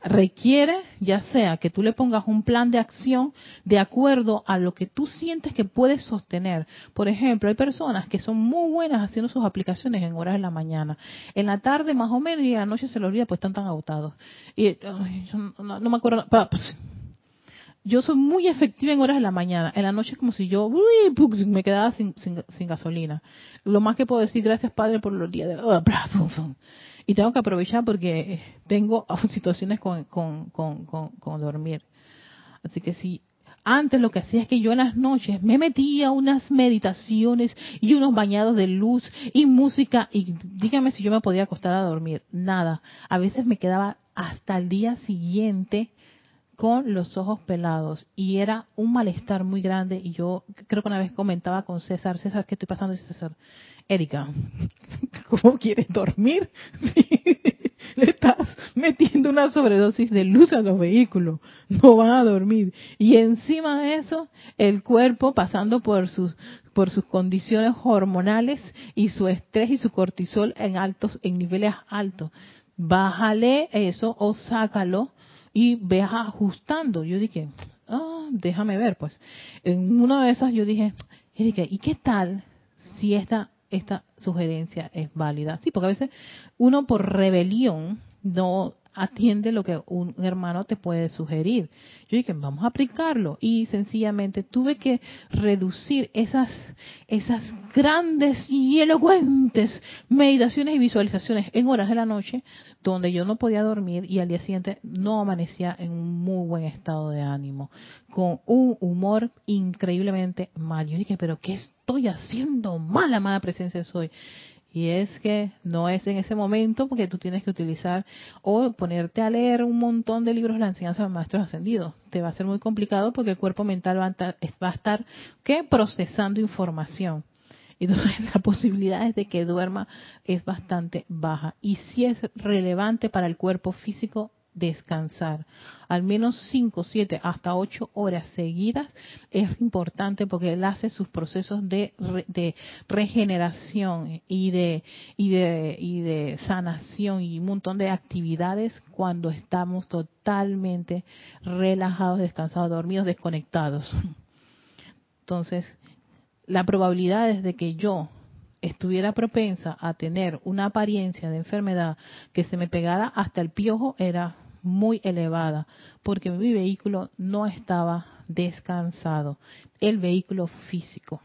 [SPEAKER 1] requiere ya sea que tú le pongas un plan de acción de acuerdo a lo que tú sientes que puedes sostener. Por ejemplo, hay personas que son muy buenas haciendo sus aplicaciones en horas de la mañana. En la tarde más o menos y en la noche se los olvida pues están tan agotados. Y no, me acuerdo. Pues, yo soy muy efectiva en horas de la mañana. En la noche es como si yo uy, me quedaba sin, sin, gasolina. Lo más que puedo decir, gracias Padre por los días de... y tengo que aprovechar porque tengo situaciones con, con, con, con, dormir. Así que sí, antes lo que hacía es que yo en las noches me metía unas meditaciones y unos bañados de luz y música y dígame si yo me podía acostar a dormir. Nada. A veces me quedaba hasta el día siguiente con los ojos pelados y era un malestar muy grande y yo creo que una vez comentaba con César, César, ¿qué estoy pasando? Dice César, Erika, ¿cómo quieres dormir? Le estás metiendo una sobredosis de luz a los vehículos, no van a dormir. Y encima de eso, el cuerpo pasando por sus por sus condiciones hormonales y su estrés y su cortisol en altos en niveles altos. Bájale eso o sácalo y ve ajustando. Yo dije, ah, déjame ver, pues. En una de esas yo dije, ¿y qué tal si esta, esta sugerencia es válida? Sí, porque a veces uno por rebelión no atiende lo que un hermano te puede sugerir. Yo dije, vamos a aplicarlo. Y sencillamente tuve que reducir esas, esas grandes y elocuentes meditaciones y visualizaciones en horas de la noche donde yo no podía dormir y al día siguiente no amanecía en un muy buen estado de ánimo, con un humor increíblemente mal. Yo dije, pero ¿qué estoy haciendo mal, amada presencia soy? Y es que no es en ese momento porque tú tienes que utilizar o ponerte a leer un montón de libros de la enseñanza de los maestros ascendidos. Te va a ser muy complicado porque el cuerpo mental va a estar, ¿qué? procesando información. Entonces la posibilidad de que duerma es bastante baja. Y si es relevante para el cuerpo físico, descansar. Al menos 5, 7, hasta 8 horas seguidas es importante porque él hace sus procesos de, regeneración y de, y, de, y de sanación y un montón de actividades cuando estamos totalmente relajados, descansados, dormidos, desconectados. Entonces, la probabilidad es de que yo estuviera propensa a tener una apariencia de enfermedad que se me pegara hasta el piojo era muy elevada, porque mi vehículo no estaba descansado, el vehículo físico.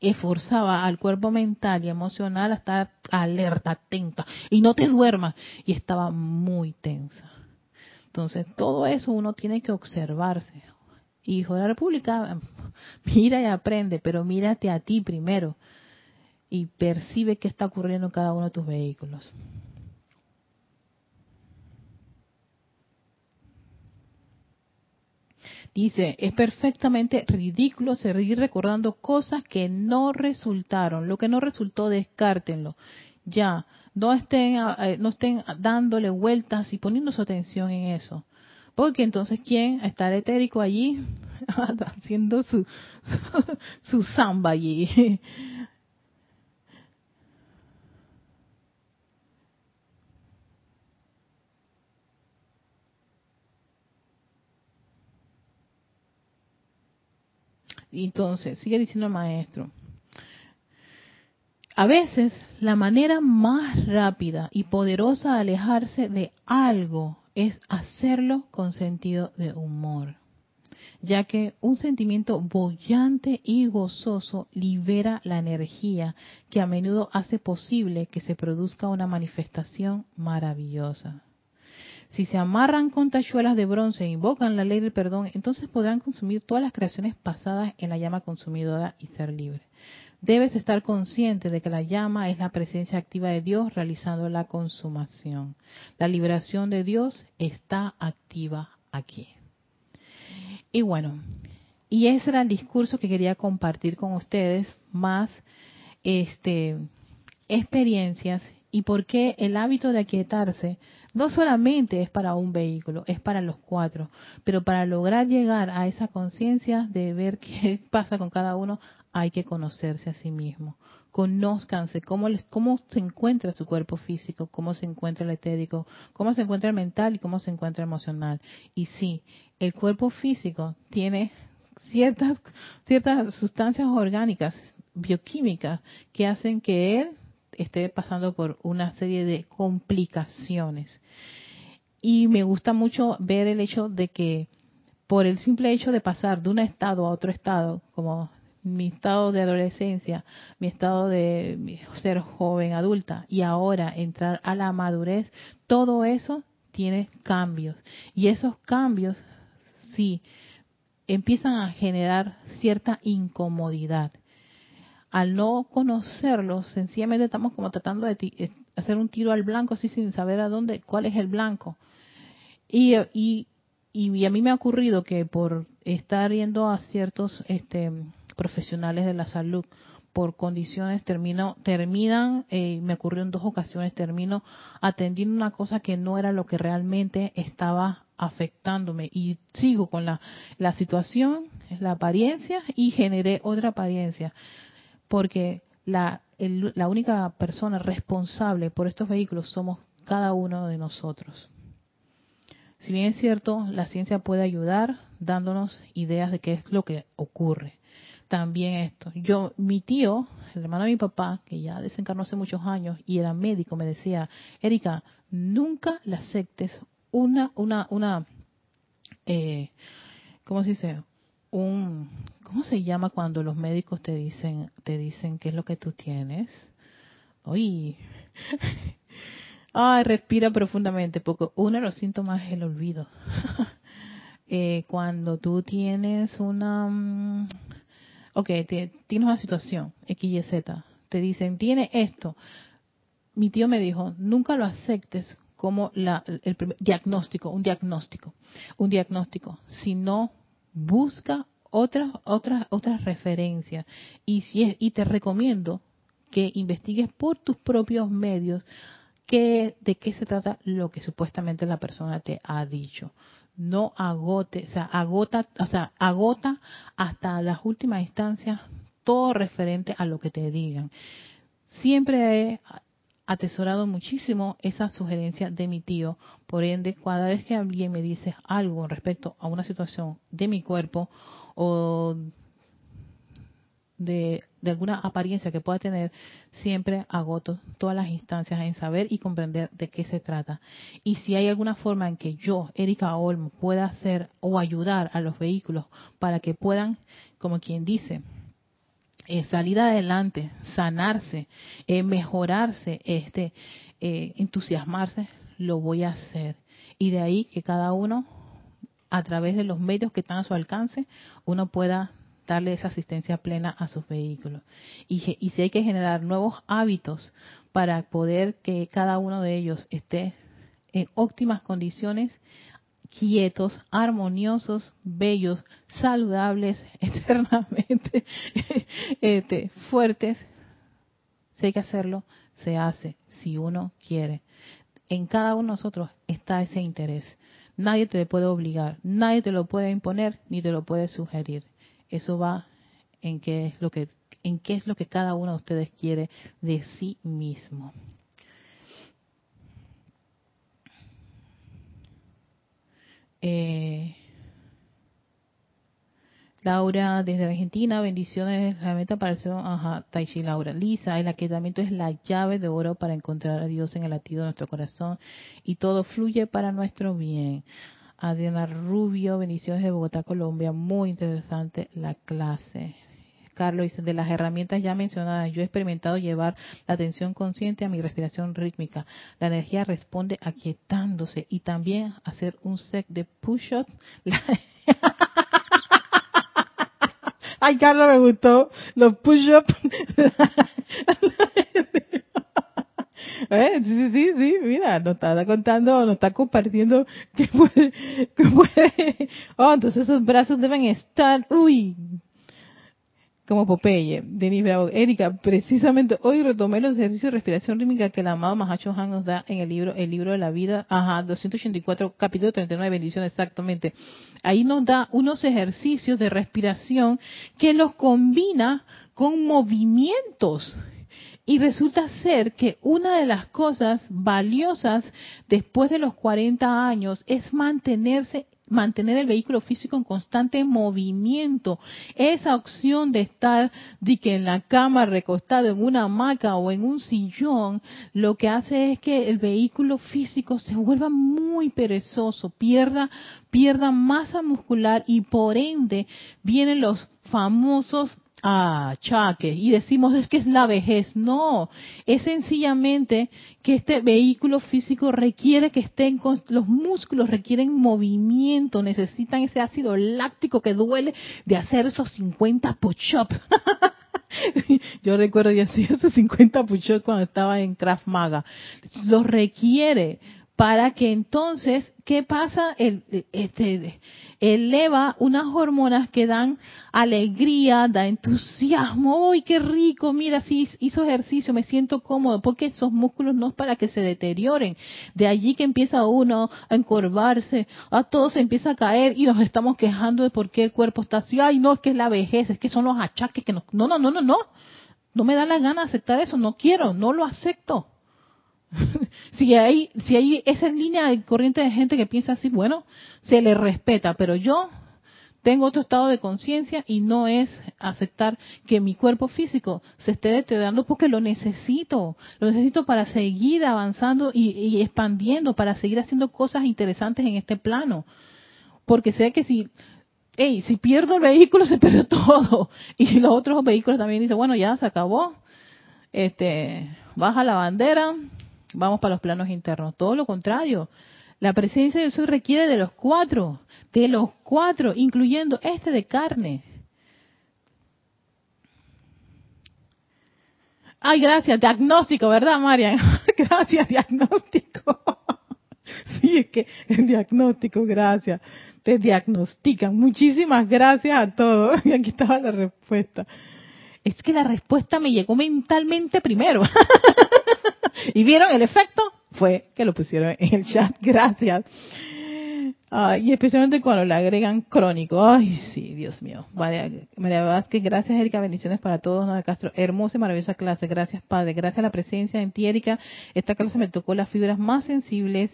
[SPEAKER 1] Esforzaba al cuerpo mental y emocional a estar alerta, atenta, y no te duermas, y estaba muy tensa. Entonces, todo eso uno tiene que observarse. Hijo de la República, mira y aprende, pero mírate a ti primero y percibe qué está ocurriendo en cada uno de tus vehículos. Dice, es perfectamente ridículo seguir recordando cosas que no resultaron. Lo que no resultó, descártenlo. Ya, no estén, eh, no estén dándole vueltas y poniendo su atención en eso. Porque entonces, ¿quién está etérico allí? haciendo su, su, su samba allí. Entonces, sigue diciendo el maestro. A veces la manera más rápida y poderosa de alejarse de algo es hacerlo con sentido de humor, ya que un sentimiento bollante y gozoso libera la energía que a menudo hace posible que se produzca una manifestación maravillosa. Si se amarran con tachuelas de bronce e invocan la ley del perdón, entonces podrán consumir todas las creaciones pasadas en la llama consumidora y ser libres. Debes estar consciente de que la llama es la presencia activa de Dios realizando la consumación. La liberación de Dios está activa aquí. Y bueno, y ese era el discurso que quería compartir con ustedes, más este experiencias y por qué el hábito de aquietarse no solamente es para un vehículo, es para los cuatro, pero para lograr llegar a esa conciencia de ver qué pasa con cada uno, hay que conocerse a sí mismo, conózcanse cómo, les, cómo se encuentra su cuerpo físico, cómo se encuentra el etérico, cómo se encuentra el mental y cómo se encuentra el emocional. Y sí, el cuerpo físico tiene ciertas, ciertas sustancias orgánicas, bioquímicas, que hacen que él esté pasando por una serie de complicaciones. Y me gusta mucho ver el hecho de que por el simple hecho de pasar de un estado a otro estado, como mi estado de adolescencia, mi estado de ser joven, adulta, y ahora entrar a la madurez, todo eso tiene cambios. Y esos cambios, sí, empiezan a generar cierta incomodidad. Al no conocerlos, sencillamente estamos como tratando de eh, hacer un tiro al blanco así sin saber a dónde, cuál es el blanco. Y, y, y a mí me ha ocurrido que por estar yendo a ciertos este, profesionales de la salud por condiciones termino terminan eh, me ocurrió en dos ocasiones termino atendiendo una cosa que no era lo que realmente estaba afectándome y sigo con la, la situación la apariencia y generé otra apariencia porque la, la única persona responsable por estos vehículos somos cada uno de nosotros si bien es cierto la ciencia puede ayudar dándonos ideas de qué es lo que ocurre también esto. Yo, mi tío, el hermano de mi papá, que ya desencarnó hace muchos años y era médico, me decía, Erika, nunca le aceptes una, una, una, eh, ¿cómo se dice? Un, ¿cómo se llama cuando los médicos te dicen, te dicen qué es lo que tú tienes? Uy, ay, respira profundamente, porque uno de los síntomas es el olvido. eh, cuando tú tienes una, mm, ok, tienes una situación, X, te dicen, tiene esto. Mi tío me dijo, nunca lo aceptes como la, el diagnóstico, un diagnóstico, un diagnóstico, sino busca otras, otras, otras referencias. Y, si es, y te recomiendo que investigues por tus propios medios que, de qué se trata lo que supuestamente la persona te ha dicho no agote, o sea, agota, o sea, agota hasta las últimas instancias todo referente a lo que te digan. Siempre atesorado muchísimo esa sugerencia de mi tío, por ende, cada vez que alguien me dice algo respecto a una situación de mi cuerpo o de, alguna apariencia que pueda tener, siempre agoto todas las instancias en saber y comprender de qué se trata. Y si hay alguna forma en que yo, Erika Olmo, pueda hacer o ayudar a los vehículos para que puedan, como quien dice, eh, salir adelante, sanarse, eh, mejorarse, este, eh, entusiasmarse, lo voy a hacer. Y de ahí que cada uno, a través de los medios que están a su alcance, uno pueda darle esa asistencia plena a sus vehículos. Y, y si hay que generar nuevos hábitos para poder que cada uno de ellos esté en óptimas condiciones, quietos, armoniosos, bellos, saludables, eternamente este, fuertes, si hay que hacerlo, se hace, si uno quiere. En cada uno de nosotros está ese interés. Nadie te puede obligar, nadie te lo puede imponer, ni te lo puede sugerir. Eso va en qué es lo que en qué es lo que cada uno de ustedes quiere de sí mismo. Eh, Laura desde Argentina, bendiciones, la meta para el ser, ajá, Taichi Laura. Lisa, el aquietamiento es la llave de oro para encontrar a Dios en el latido de nuestro corazón y todo fluye para nuestro bien. Adriana Rubio, bendiciones de Bogotá, Colombia. Muy interesante la clase. Carlos de las herramientas ya mencionadas, yo he experimentado llevar la atención consciente a mi respiración rítmica. La energía responde aquietándose y también hacer un set de push-ups. Ay, Carlos, me gustó los push-ups. ¿Eh? Sí, sí, sí, mira, nos está contando, nos está compartiendo que puede, que puede. Oh, entonces esos brazos deben estar, uy, como Popeye, Denis Bravo. Erika, precisamente hoy retomé los ejercicios de respiración rítmica que el amado Mahacho Han nos da en el libro El libro de la vida, ajá, 284, capítulo 39, bendición exactamente. Ahí nos da unos ejercicios de respiración que los combina con movimientos Y resulta ser que una de las cosas valiosas después de los 40 años es mantenerse mantener el vehículo físico en constante movimiento. Esa opción de estar de que en la cama recostado en una hamaca o en un sillón, lo que hace es que el vehículo físico se vuelva muy perezoso, pierda, pierda masa muscular y por ende vienen los famosos achaques y decimos es que es la vejez. No, es sencillamente que este vehículo físico requiere que estén los músculos, requieren movimiento, necesitan ese ácido láctico que duele de hacer esos 50 push-ups. Yo recuerdo que hacía esos 50 push-ups cuando estaba en Kraft Maga. Los requiere para que entonces, ¿qué pasa? El, este, eleva unas hormonas que dan alegría, da entusiasmo, ¡ay, qué rico! Mira, si hizo ejercicio, me siento cómodo, porque esos músculos no es para que se deterioren. De allí que empieza uno a encorvarse, a todo se empieza a caer y nos estamos quejando de por qué el cuerpo está así, ay, no, es que es la vejez, es que son los achaques que nos... No, no, no, no, no. No me da la gana aceptar eso, no quiero, no lo acepto. si hay si hay esa línea de corriente de gente que piensa así, bueno, se le respeta, pero yo tengo otro estado de conciencia y no es aceptar que mi cuerpo físico se esté deteriorando porque lo necesito, lo necesito para seguir avanzando y, y expandiendo, para seguir haciendo cosas interesantes en este plano. Porque sé que si hey, si pierdo el vehículo se perdió todo. Y los otros vehículos también dicen, bueno, ya se acabó. Este, baja la bandera, vamos para los planos internos. Todo lo contrario. La presencia de Jesús requiere de los cuatro, de los cuatro, incluyendo este de carne. Ay, gracias, diagnóstico, ¿verdad, Marian? gracias, diagnóstico. sí, es que el diagnóstico, gracias. Te diagnostican. Muchísimas gracias a todos. Y aquí estaba la respuesta. Es que la respuesta me llegó mentalmente primero. ¿Y vieron el efecto? Fue que lo pusieron en el chat. Gracias. Y especialmente cuando le agregan crónico. Ay, sí, Dios mío. María, María Vázquez, gracias Erika, bendiciones para todos. Nada Castro, hermosa y maravillosa clase. Gracias Padre, gracias a la presencia en ti Erika. Esta clase me tocó las fibras más sensibles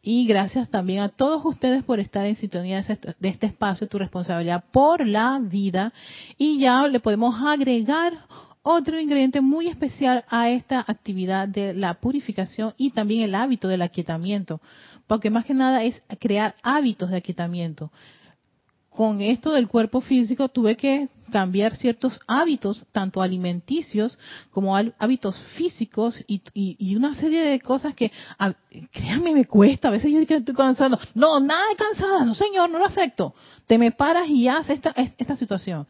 [SPEAKER 1] y gracias también a todos ustedes por estar en sintonía de este espacio, tu responsabilidad por la vida. Y ya le podemos agregar otro ingrediente muy especial a esta actividad de la purificación y también el hábito del aquietamiento, porque más que nada es crear hábitos de aquietamiento. Con esto del cuerpo físico tuve que cambiar ciertos hábitos, tanto alimenticios como hábitos físicos y, una serie de cosas que, créanme, me cuesta. A veces yo digo que estoy cansado. No, nada de cansada, no señor, no lo acepto. Te me paras y haces esta, esta situación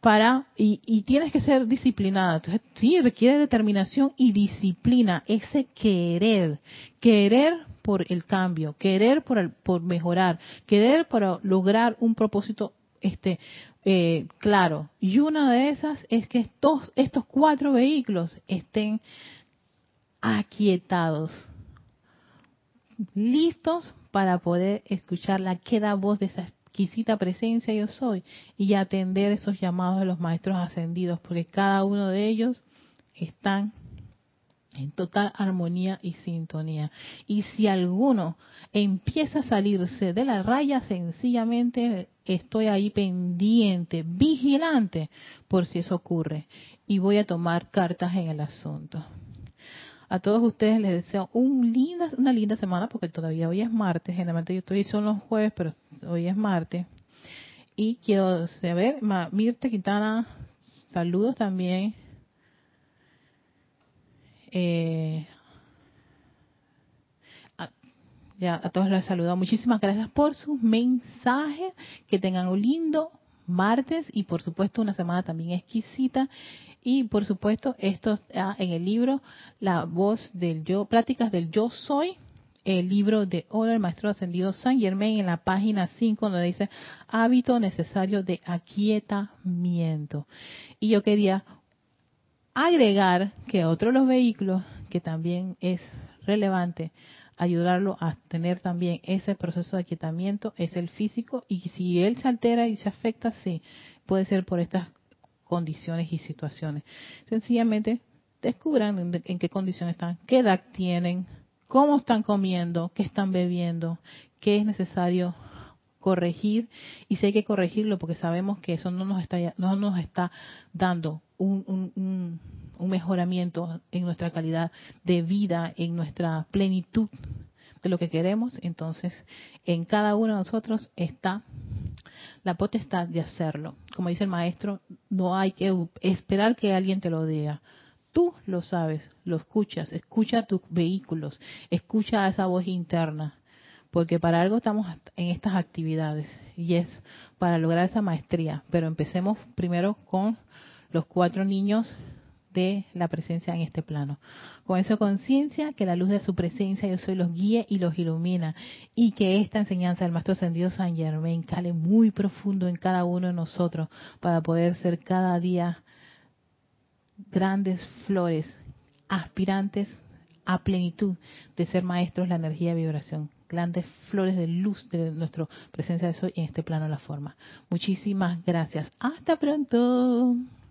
[SPEAKER 1] para y, y, tienes que ser disciplinada. Sí, requiere determinación y disciplina, ese querer, querer por el cambio, querer por, por mejorar, querer para lograr un propósito este eh, claro. Y una de esas es que estos, estos cuatro vehículos estén aquietados, listos para poder escuchar la queda voz de esa exquisita presencia yo soy y atender esos llamados de los maestros ascendidos, porque cada uno de ellos están en total armonía y sintonía. Y si alguno empieza a salirse de la raya, sencillamente estoy ahí pendiente, vigilante, por si eso ocurre. Y voy a tomar cartas en el asunto. A todos ustedes les deseo un linda, una linda semana porque todavía hoy es martes. Generalmente yo estoy son los jueves, pero hoy es martes. Y quiero saber, Mirta Quintana, saludos también. Eh, ya a todos les saludo. Muchísimas gracias por sus mensajes. Que tengan un lindo martes y por supuesto una semana también exquisita y por supuesto, esto está en el libro La voz del yo, Pláticas del Yo Soy, el libro de Oro del Maestro Ascendido San Germain en la página 5 donde dice hábito necesario de aquietamiento. Y yo quería agregar que otro de los vehículos que también es relevante ayudarlo a tener también ese proceso de aquietamiento es el físico y si él se altera y se afecta, sí, puede ser por estas condiciones y situaciones. Sencillamente descubran en, qué condición están, qué edad tienen, cómo están comiendo, qué están bebiendo, qué es necesario corregir y si hay que corregirlo porque sabemos que eso no nos está no nos está dando un, un, un mejoramiento en nuestra calidad de vida, en nuestra plenitud de lo que queremos, entonces en cada uno de nosotros está la potestad de hacerlo. Como dice el maestro, no hay que esperar que alguien te lo diga. Tú lo sabes, lo escuchas, escucha tus vehículos, escucha esa voz interna, porque para algo estamos en estas actividades y es para lograr esa maestría. Pero empecemos primero con los cuatro niños de la presencia en este plano. Con esa conciencia que la luz de su presencia yo soy los guíe y los ilumina y que esta enseñanza del Maestro Ascendido San Germain cale muy profundo en cada uno de nosotros para poder ser cada día grandes flores, aspirantes a plenitud de ser maestros de la energía de vibración, grandes flores de luz de nuestra presencia de soy en este plano la forma. Muchísimas gracias. Hasta pronto.